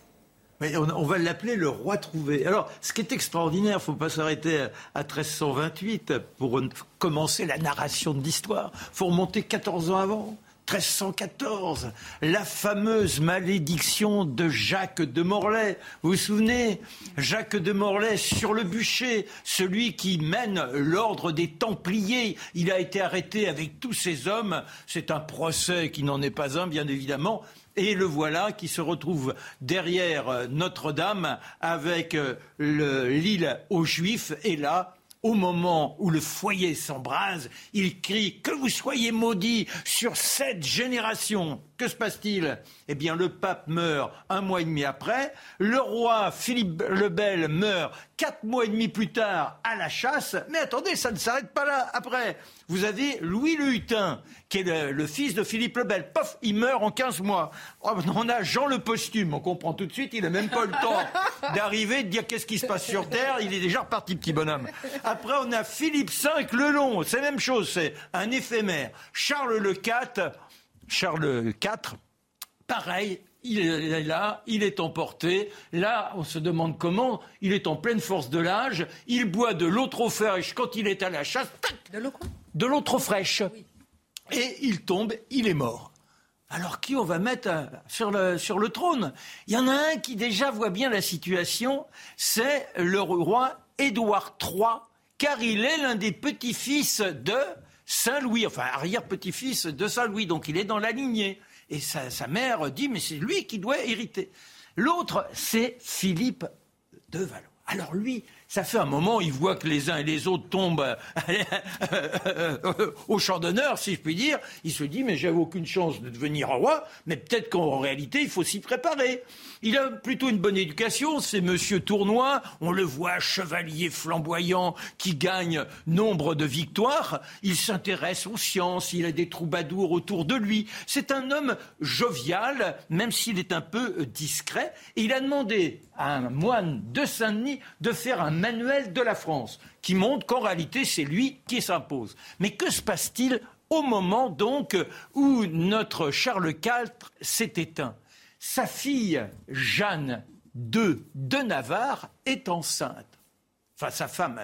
Mais on, va l'appeler le roi trouvé. Alors, ce qui est extraordinaire, il ne faut pas s'arrêter à 1328 pour commencer la narration de l'histoire. Il faut remonter 14 ans avant. 1314, la fameuse malédiction de Jacques de Morlaix. Vous vous souvenez Jacques de Morlaix sur le bûcher, celui qui mène l'ordre des Templiers. Il a été arrêté avec tous ses hommes. C'est un procès qui n'en est pas un, bien évidemment. Et le voilà qui se retrouve derrière Notre-Dame avec l'île aux Juifs. Et là, au moment où le foyer s'embrase, il crie Que vous soyez maudits sur cette génération. Que se passe-t-il? Eh bien, le pape meurt un mois et demi après. Le roi Philippe le Bel meurt quatre mois et demi plus tard à la chasse. Mais attendez, ça ne s'arrête pas là. Après, vous avez Louis le Hutin, qui est le, fils de Philippe le Bel. Pof, il meurt en 15 mois. Oh, on a Jean le Posthume. On comprend tout de suite, il n'a même pas le temps d'arriver, de dire qu'est-ce qui se passe sur Terre. Il est déjà reparti, petit bonhomme. Après, on a Philippe V le Long. C'est la même chose, c'est un éphémère. Charles le IV Charles IV, pareil, il est là, il est emporté. Là, on se demande comment. Il est en pleine force de l'âge. Il boit de l'eau trop fraîche quand il est à la chasse. De l'eau quoi? De l'eau trop fraîche. Et il tombe, il est mort. Alors qui on va mettre euh, sur le, sur le trône? Il y en a un qui déjà voit bien la situation, c'est le roi Édouard III, car il est l'un des petits-fils de Saint-Louis, enfin arrière-petit-fils de Saint-Louis, donc il est dans la lignée. Et sa, mère dit, mais c'est lui qui doit hériter. L'autre, c'est Philippe de Valois. Alors lui, ça fait un moment, il voit que les uns et les autres tombent au champ d'honneur, si je puis dire. Il se dit, mais j'avais aucune chance de devenir roi, mais peut-être qu'en réalité, il faut s'y préparer. Il a plutôt une bonne éducation, c'est Monsieur Tournois, on le voit chevalier flamboyant qui gagne nombre de victoires, il s'intéresse aux sciences, il a des troubadours autour de lui, c'est un homme jovial, même s'il est un peu discret, et il a demandé à un moine de Saint-Denis de faire un manuel de la France, qui montre qu'en réalité c'est lui qui s'impose. Mais que se passe-t-il au moment donc où notre Charles IV s'est éteint? Sa fille Jeanne II de Navarre est enceinte. Enfin, sa femme.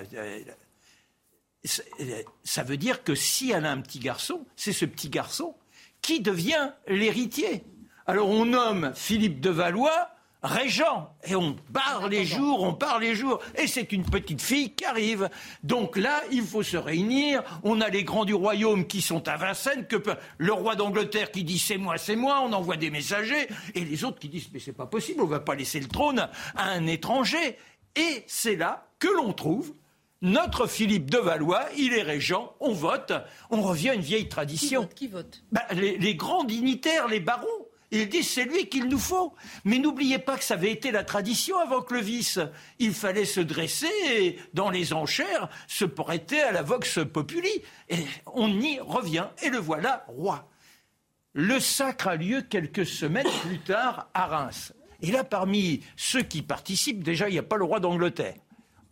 Ça veut dire que si elle a un petit garçon, c'est ce petit garçon qui devient l'héritier. Alors on nomme Philippe de Valois régent. Et on barre les jours, on part les jours. Et c'est une petite fille qui arrive. Donc là, il faut se réunir. On a les grands du royaume qui sont à Vincennes, que le roi d'Angleterre qui dit c'est moi, c'est moi. On envoie des messagers. Et les autres qui disent mais c'est pas possible, on va pas laisser le trône à un étranger. Et c'est là que l'on trouve notre Philippe de Valois, il est régent, on vote, on revient à une vieille tradition. Qui vote, bah, les grands dignitaires, les barons. Ils disent c'est lui qu'il nous faut. Mais n'oubliez pas que ça avait été la tradition avant Clovis. Il fallait se dresser et, dans les enchères, se prêter à la vox populi. Et on y revient. Et le voilà roi. Le sacre a lieu quelques semaines plus tard à Reims. Et là, parmi ceux qui participent, déjà, il n'y a pas le roi d'Angleterre.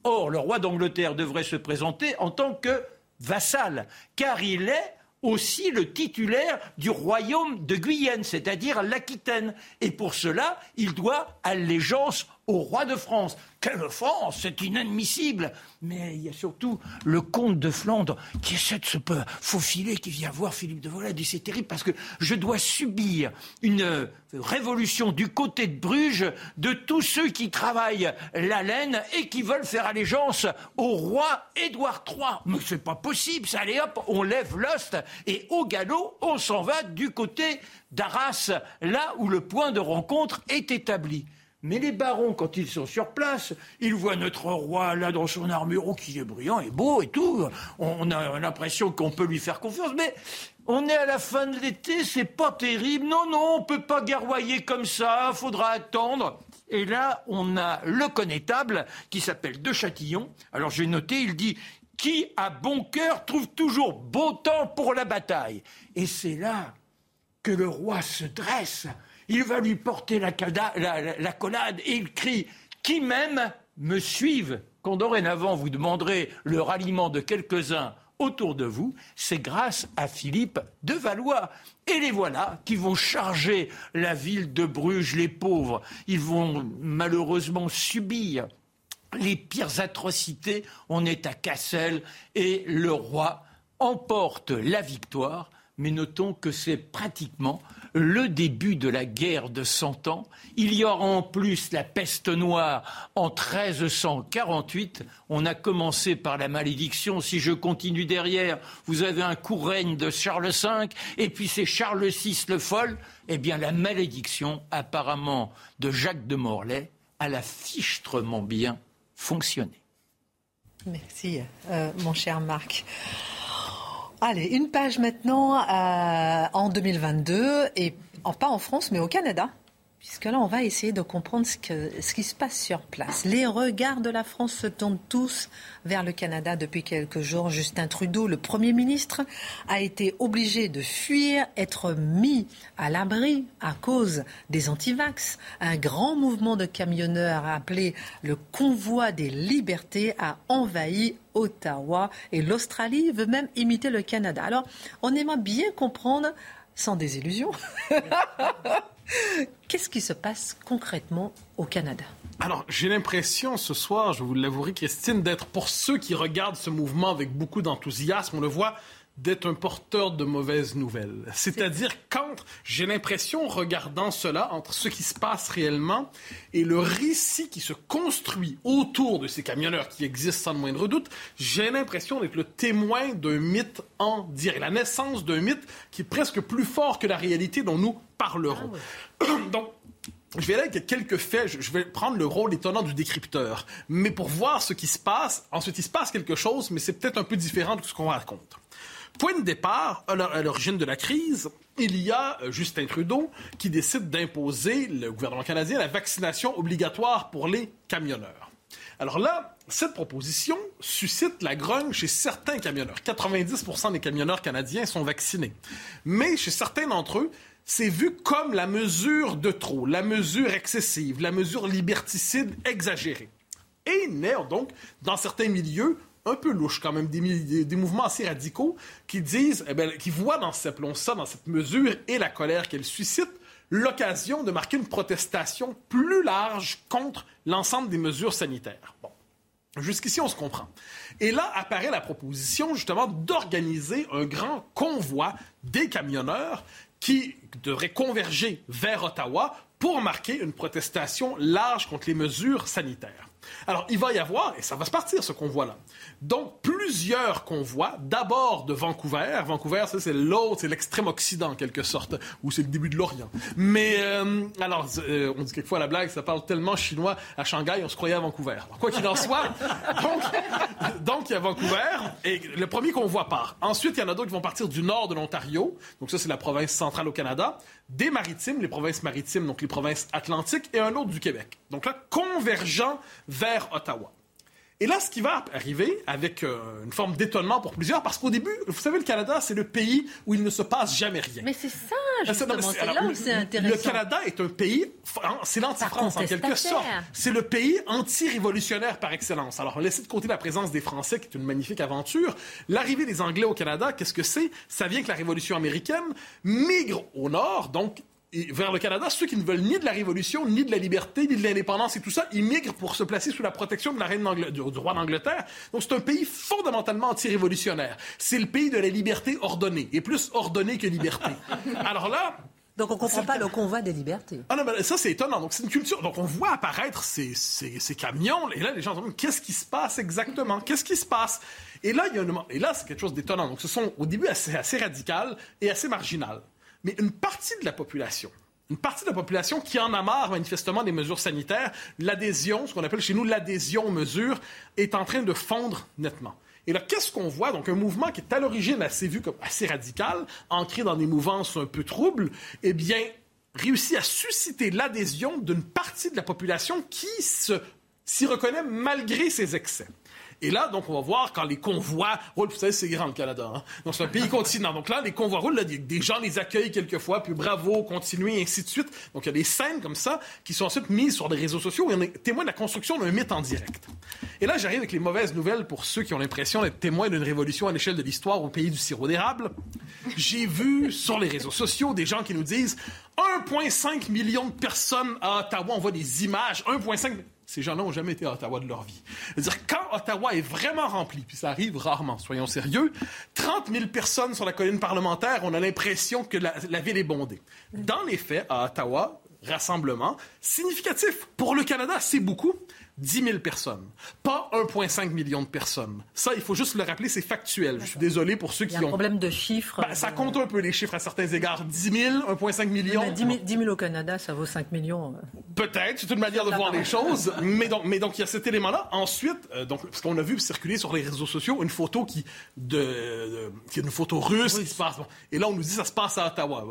Or, le roi d'Angleterre devrait se présenter en tant que vassal, car il est aussi le titulaire du royaume de Guyenne, c'est-à-dire l'Aquitaine. Et pour cela, il doit allégeance au roi de France. Quelle offense C'est inadmissible Mais il y a surtout le comte de Flandre qui essaie de se faufiler, qui vient voir Philippe de Volade. dit c'est terrible parce que je dois subir une euh, révolution du côté de Bruges de tous ceux qui travaillent la laine et qui veulent faire allégeance au roi Édouard III. Mais c'est pas possible, ça allez hop, on lève l'ost et au galop, on s'en va du côté d'Arras, là où le point de rencontre est établi. Mais les barons, quand ils sont sur place, ils voient notre roi là dans son armure, oh, qui est brillant et beau et tout. On a l'impression qu'on peut lui faire confiance, mais on est à la fin de l'été, c'est pas terrible. Non, non, on peut pas garroyer comme ça, faudra attendre. Et là, on a le connétable qui s'appelle De Châtillon. Alors j'ai noté, il dit qui a bon cœur trouve toujours beau temps pour la bataille. Et c'est là que le roi se dresse il va lui porter la, collade et il crie Qui même me suive Quand dorénavant vous demanderez le ralliement de quelques-uns autour de vous, c'est grâce à Philippe de Valois. Et les voilà qui vont charger la ville de Bruges, les pauvres. Ils vont malheureusement subir les pires atrocités. On est à Cassel et le roi emporte la victoire. Mais notons que c'est pratiquement le début de la guerre de Cent Ans. Il y aura en plus la peste noire en 1348. On a commencé par la malédiction. Si je continue derrière, vous avez un court règne de Charles V et puis c'est Charles VI le folle. Eh bien, la malédiction, apparemment, de Jacques de Morlaix a la fichtrement bien fonctionné. Merci, euh, mon cher Marc. Allez, une page maintenant euh, en 2022, et pas en France, mais au Canada. Puisque là, on va essayer de comprendre ce, qui se passe sur place. Les regards de la France se tournent tous vers le Canada depuis quelques jours. Justin Trudeau, le Premier ministre, a été obligé de fuir, être mis à l'abri à cause des antivax. Un grand mouvement de camionneurs appelé le Convoi des libertés a envahi Ottawa et l'Australie veut même imiter le Canada. Alors, on aimerait bien comprendre, sans désillusion, Qu'est-ce qui se passe concrètement au Canada? Alors, j'ai l'impression ce soir, je vous l'avouerai, Christine, d'être pour ceux qui regardent ce mouvement avec beaucoup d'enthousiasme, on le voit, d'être un porteur de mauvaises nouvelles. C'est-à-dire quand j'ai l'impression, regardant cela, entre ce qui se passe réellement et le récit qui se construit autour de ces camionneurs qui existent sans le moindre doute, j'ai l'impression d'être le témoin d'un mythe en direct, la naissance d'un mythe qui est presque plus fort que la réalité dont nous parlerons. Ah Donc, je vais aller avec quelques faits. Je vais prendre le rôle étonnant du décrypteur. Mais pour voir ce qui se passe, ensuite il se passe quelque chose, mais c'est peut-être un peu différent de ce qu'on raconte. Point de départ, à l'origine de la crise, il y a euh, Justin Trudeau qui décide d'imposer, le gouvernement canadien, la vaccination obligatoire pour les camionneurs. Alors là, cette proposition suscite la grogne chez certains camionneurs. 90% des camionneurs canadiens sont vaccinés. Mais chez certains d'entre eux, c'est vu comme la mesure de trop, la mesure excessive, la mesure liberticide exagérée. Et naît donc, dans certains milieux, un peu louche quand même, des, mouvements assez radicaux qui disent, eh qui voient dans cette, dans cette mesure et la colère qu'elle suscite, l'occasion de marquer une protestation plus large contre l'ensemble des mesures sanitaires. Bon. Jusqu'ici, on se comprend. Et là apparaît la proposition, justement, d'organiser un grand convoi des camionneurs qui devrait converger vers Ottawa pour marquer une protestation large contre les mesures sanitaires. Alors, il va y avoir, et ça va se partir ce convoi-là, donc plusieurs convois, d'abord de Vancouver. Vancouver, ça, c'est l'autre, c'est l'extrême occident en quelque sorte, ou c'est le début de l'Orient. Mais, euh, alors, euh, on dit quelquefois la blague, ça parle tellement chinois à Shanghai, on se croyait à Vancouver. quoi qu'il en soit, donc, donc, il y a Vancouver, et le premier convoi part. Ensuite, il y en a d'autres qui vont partir du nord de l'Ontario, donc ça, c'est la province centrale au Canada, des maritimes, les provinces maritimes, donc les provinces atlantiques, et un autre du Québec. Donc là, convergent vers Ottawa. Et là, ce qui va arriver, avec euh, une forme d'étonnement pour plusieurs, parce qu'au début, vous savez, le Canada, c'est le pays où il ne se passe jamais rien. Mais c'est ça, justement, c'est là où c'est intéressant. Le Canada est un pays, c'est l'anti-France en quelque sorte. C'est le pays anti-révolutionnaire par excellence. Alors, laissez de côté la présence des Français, qui est une magnifique aventure. L'arrivée des Anglais au Canada, qu'est-ce que c'est? Ça vient que la Révolution américaine migre au nord, donc vers le Canada, ceux qui ne veulent ni de la révolution, ni de la liberté, ni de l'indépendance et tout ça, ils migrent pour se placer sous la protection de la reine du, roi d'Angleterre. Donc c'est un pays fondamentalement anti-révolutionnaire. C'est le pays de la liberté ordonnée, et plus ordonnée que liberté. Alors là, donc on ne comprend pas le convoi des libertés. Ah non, mais ça c'est étonnant. Donc c'est une culture. Donc on voit apparaître ces, camions et là les gens se demandent qu'est-ce qui se passe exactement? Qu'est-ce qui se passe? Et là il y a et là c'est quelque chose d'étonnant. Donc ce sont au début assez, assez radical et assez marginal mais une partie de la population, une partie de la population qui en a marre manifestement des mesures sanitaires, l'adhésion, ce qu'on appelle chez nous l'adhésion aux mesures, est en train de fondre nettement. Et là, qu'est-ce qu'on voit? Donc, un mouvement qui est à l'origine assez vu comme assez radical, ancré dans des mouvances un peu troubles, eh bien, réussit à susciter l'adhésion d'une partie de la population qui s'y reconnaît malgré ses excès. Et là, donc, on va voir quand les convois roulent. Vous savez, c'est grand le Canada. Hein? Donc, c'est un pays continent. Donc là, les convois roulent. Des gens les accueillent quelquefois, puis bravo, continuez, et ainsi de suite. Donc, il y a des scènes comme ça qui sont ensuite mises sur des réseaux sociaux et on est témoin de la construction d'un mythe en direct. Et là, j'arrive avec les mauvaises nouvelles pour ceux qui ont l'impression d'être témoins d'une révolution à l'échelle de l'histoire au pays du sirop d'érable. J'ai vu sur les réseaux sociaux des gens qui nous disent 1,5 million de personnes à Ottawa. On voit des images. 1,5 ces gens-là n'ont jamais été à Ottawa de leur vie. C'est-à-dire, quand Ottawa est vraiment rempli, puis ça arrive rarement, soyons sérieux, 30 000 personnes sur la colline parlementaire, on a l'impression que la, ville est bondée. Dans les faits, à Ottawa, rassemblement significatif. Pour le Canada, c'est beaucoup. 10 000 personnes, pas 1,5 million de personnes. Ça, il faut juste le rappeler, c'est factuel. Je suis désolé pour ceux qui ont... Il y a un problème de chiffres. Ben, ça compte un peu les chiffres à certains égards. 10 000, 1,5 million. 10, 000, au Canada, ça vaut 5 millions. Euh. Peut-être, c'est une manière de voir les choses. Mais donc, mais donc, il y a cet élément-là. Ensuite, euh, donc, parce qu'on a vu circuler sur les réseaux sociaux une photo qui, de, qui est une photo russe qui se passe. Et là, on nous dit ça se passe à Ottawa.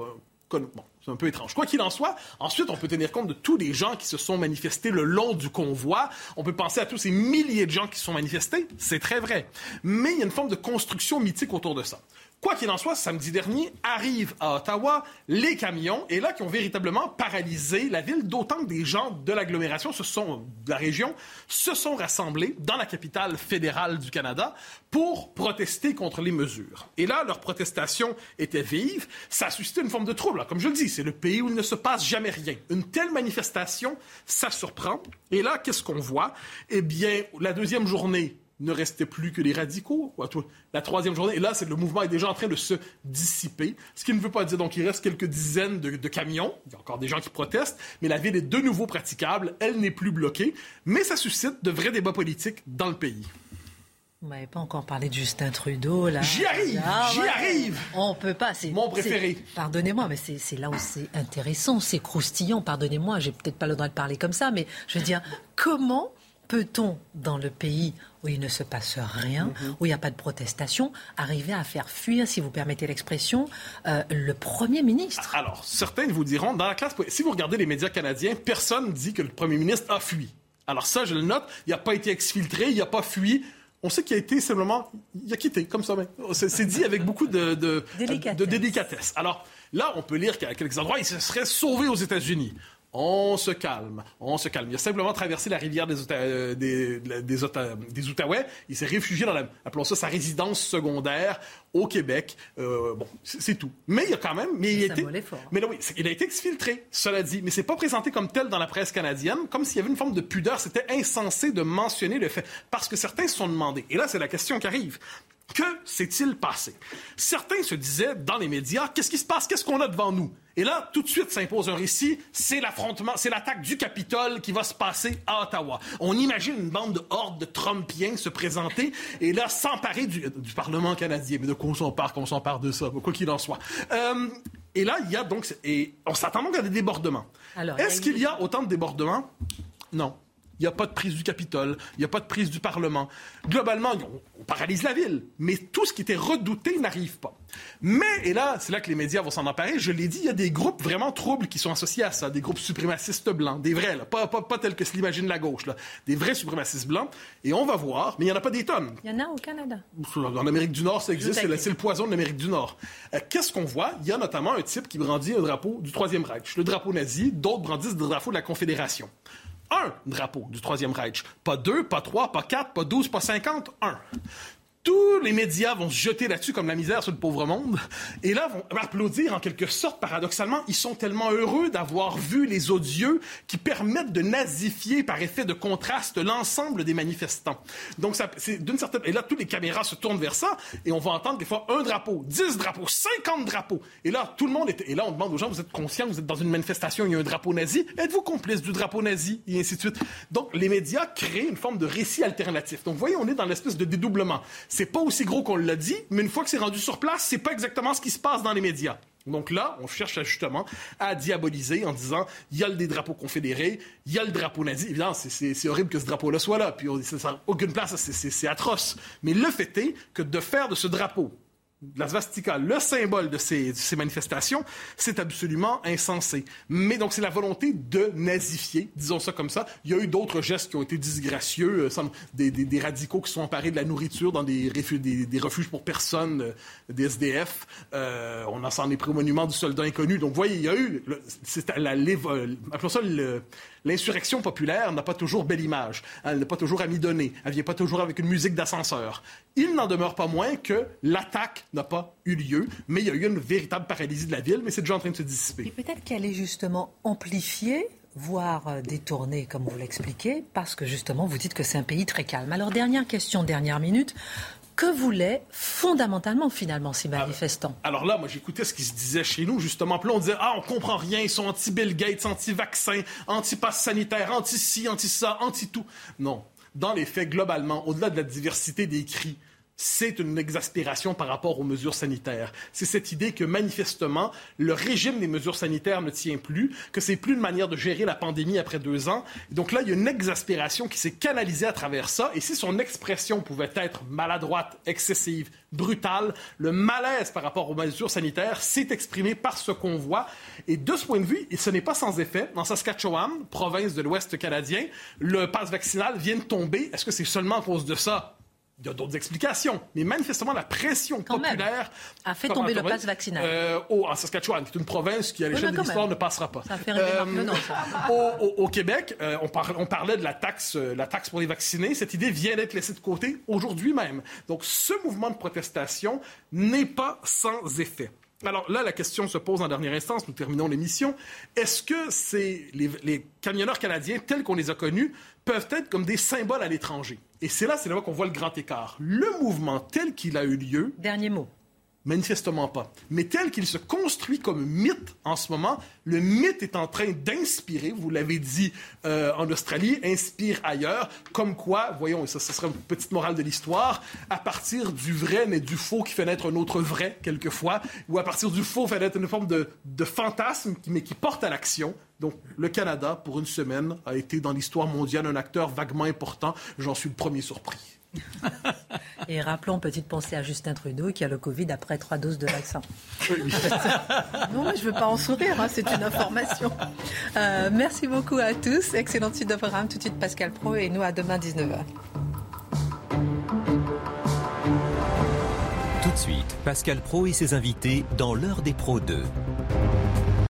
Bon, c'est un peu étrange. Quoi qu'il en soit, ensuite, on peut tenir compte de tous les gens qui se sont manifestés le long du convoi. On peut penser à tous ces milliers de gens qui se sont manifestés. C'est très vrai. Mais il y a une forme de construction mythique autour de ça. Quoi qu'il en soit, samedi dernier, arrivent à Ottawa les camions, et là, qui ont véritablement paralysé la ville, d'autant que des gens de l'agglomération, se sont, de la région, se sont rassemblés dans la capitale fédérale du Canada pour protester contre les mesures. Et là, leur protestation était vive. Ça a suscité une forme de trouble. Comme je le dis, c'est le pays où il ne se passe jamais rien. Une telle manifestation, ça surprend. Et là, qu'est-ce qu'on voit? Eh bien, la deuxième journée, ne restait plus que les radicaux. La troisième journée, et là, c'est, le mouvement est déjà en train de se dissiper. Ce qui ne veut pas dire donc qu'il reste quelques dizaines de, camions. Il y a encore des gens qui protestent, mais la ville est de nouveau praticable. Elle n'est plus bloquée. Mais ça suscite de vrais débats politiques dans le pays. Vous m'avez pas encore parlé de Justin Trudeau, là. J'y arrive, j'y arrive. On peut pas. C'est mon préféré. Pardonnez-moi, mais c'est là où c'est intéressant, c'est croustillant. Pardonnez-moi, j'ai peut-être pas le droit de parler comme ça, mais je veux dire, comment peut-on, dans le pays où il ne se passe rien, mhm. où il n'y a pas de protestation, arriver à faire fuir, si vous permettez l'expression, euh, le Premier ministre Alors, certains vous diront, dans la classe, si vous regardez les médias canadiens, personne ne dit que le Premier ministre a fui. Alors ça, je le note, il n'a pas été exfiltré, il n'a pas fui. On sait qu'il a été simplement, il a quitté, comme ça. C'est dit avec beaucoup de, de, délicatesse. de délicatesse. Alors là, on peut lire qu'à quelques endroits, il se serait sauvé aux États-Unis. On se calme, on se calme. Il a simplement traversé la rivière des, euh, des, des, Outaouais. Il s'est réfugié dans, la, appelons ça, sa résidence secondaire au Québec. Euh, bon, c'est tout. Mais il y a quand même... Mais il, était, mais là, oui, il a été exfiltré, cela dit. Mais c'est pas présenté comme tel dans la presse canadienne, comme s'il y avait une forme de pudeur. C'était insensé de mentionner le fait. Parce que certains se sont demandés. Et là, c'est la question qui arrive. Que s'est-il passé? Certains se disaient dans les médias, qu'est-ce qui se passe? Qu'est-ce qu'on a devant nous? Et là, tout de suite s'impose un récit, c'est l'affrontement, c'est l'attaque du Capitole qui va se passer à Ottawa. On imagine une bande de hordes de Trumpiens se présenter et là s'emparer du, Parlement canadien. Mais de quoi on s'empare, qu'on s'empare de ça, quoi qu'il en soit. Euh, et là, il y a donc, et on s'attend donc à des débordements. Est-ce qu'il y a autant de débordements? Non. Il n'y a pas de prise du Capitole, il n'y a pas de prise du Parlement. Globalement, on, paralyse la ville, mais tout ce qui était redouté n'arrive pas. Mais, et là, c'est là que les médias vont s'en emparer, je l'ai dit, il y a des groupes vraiment troubles qui sont associés à ça, des groupes suprémacistes blancs, des vrais, pas, pas, tels que se l'imagine la gauche, là, des vrais suprémacistes blancs, et on va voir, mais il n'y en a pas des tonnes. Il y en a au Canada. En Amérique du Nord, ça existe, c'est le poison de l'Amérique du Nord. Euh, qu'est-ce qu'on voit? Il y a notamment un type qui brandit un drapeau du Troisième Reich, le drapeau nazi, d'autres brandissent le drapeau de la Confédération un drapeau du Troisième Reich. Pas deux, pas trois, pas quatre, pas douze, pas cinquante, un tous les médias vont se jeter là-dessus comme la misère sur le pauvre monde, et là vont applaudir en quelque sorte, paradoxalement. Ils sont tellement heureux d'avoir vu les odieux qui permettent de nazifier par effet de contraste l'ensemble des manifestants. Donc, c'est d'une certaine... Et là, toutes les caméras se tournent vers ça, et on va entendre des fois un drapeau, dix drapeaux, cinquante drapeaux. Et là, tout le monde est... Et là, on demande aux gens, vous êtes conscients, vous êtes dans une manifestation, il y a un drapeau nazi, êtes-vous complice du drapeau nazi, et ainsi de suite. Donc, les médias créent une forme de récit alternatif. Donc, vous voyez, on est dans l'espèce de dédoublement. C'est pas aussi gros qu'on l'a dit, mais une fois que c'est rendu sur place, c'est pas exactement ce qui se passe dans les médias. Donc là, on cherche justement à diaboliser en disant il y a des drapeaux confédérés, il y a le drapeau nazi. Évidemment, c'est horrible que ce drapeau-là soit là, puis ça n'a aucune place, c'est atroce. Mais le fait est que de faire de ce drapeau la svastika, le symbole de ces, manifestations, c'est absolument insensé. Mais donc, c'est la volonté de nazifier, disons ça comme ça. Il y a eu d'autres gestes qui ont été disgracieux, euh, des, radicaux qui sont emparés de la nourriture dans des, refuges, des, refuges pour personnes, euh, des SDF. Euh, on en s'en est pris au monument du soldat inconnu. Donc, vous voyez, il y a eu, c'est la, appelons ça le, L'insurrection populaire n'a pas toujours belle image. Elle n'a pas toujours amidonnée. Elle vient pas toujours avec une musique d'ascenseur. Il n'en demeure pas moins que l'attaque n'a pas eu lieu, mais il y a eu une véritable paralysie de la ville, mais c'est déjà en train de se dissiper. Et peut-être qu'elle est justement amplifiée voire euh, détournée, comme vous l'expliquez, parce que justement, vous dites que c'est un pays très calme. Alors, dernière question, dernière minute. Que voulaient fondamentalement, finalement, ces manifestants alors, là, moi, j'écoutais ce qui se disait chez nous, justement. Puis là, on disait, ah, on comprend rien, ils sont anti-Bill Gates, anti-vaccin, anti-pass sanitaire, anti-ci, anti-ça, anti-tout. Non. Dans les faits, globalement, au-delà de la diversité des cris, c'est une exaspération par rapport aux mesures sanitaires. C'est cette idée que manifestement, le régime des mesures sanitaires ne tient plus, que c'est plus une manière de gérer la pandémie après deux ans. Donc là, il y a une exaspération qui s'est canalisée à travers ça. Et si son expression pouvait être maladroite, excessive, brutale, le malaise par rapport aux mesures sanitaires s'est exprimé par ce qu'on voit. Et de ce point de vue, ce n'est pas sans effet. Dans Saskatchewan, province de l'Ouest canadien, le passe vaccinal vient de tomber. Est-ce que c'est seulement à cause de ça? Il y a d'autres explications, mais manifestement, la pression populaire a fait tomber le pass vaccinal. Euh, en Saskatchewan, qui est une province qui, à l'échelle de l'histoire, ne passera pas. Ça fait euh, au, Québec, euh, on, on, parlait de la taxe, euh, la taxe pour les vaccinés. Cette idée vient d'être laissée de côté aujourd'hui même. Donc, ce mouvement de protestation n'est pas sans effet. Alors là, la question se pose en dernière instance, nous terminons l'émission. Est-ce que les, les camionneurs canadiens, tels qu'on les a connus, peuvent être comme des symboles à l'étranger? Et c'est là, c'est là qu'on voit le grand écart. Le mouvement tel qu'il a eu lieu. Dernier mot. Manifestement pas. Mais tel qu'il se construit comme mythe en ce moment, le mythe est en train d'inspirer, vous l'avez dit euh, en Australie, inspire ailleurs, comme quoi, voyons, ça, ça serait une petite morale de l'histoire, à partir du vrai mais du faux qui fait naître un autre vrai, quelquefois, ou à partir du faux fait naître une forme de, de fantasme, mais qui porte à l'action. Donc, le Canada, pour une semaine, a été dans l'histoire mondiale un acteur vaguement important. J'en suis le premier surpris. Et rappelons, petite pensée à Justin Trudeau qui a le Covid après trois doses de vaccin. non, je ne veux pas en sourire, hein, c'est une information. Euh, merci beaucoup à tous. Excellente suite de programme. Tout de suite, Pascal Pro et nous à demain 19h. Tout de suite, Pascal Pro et ses invités dans l'heure des pros 2.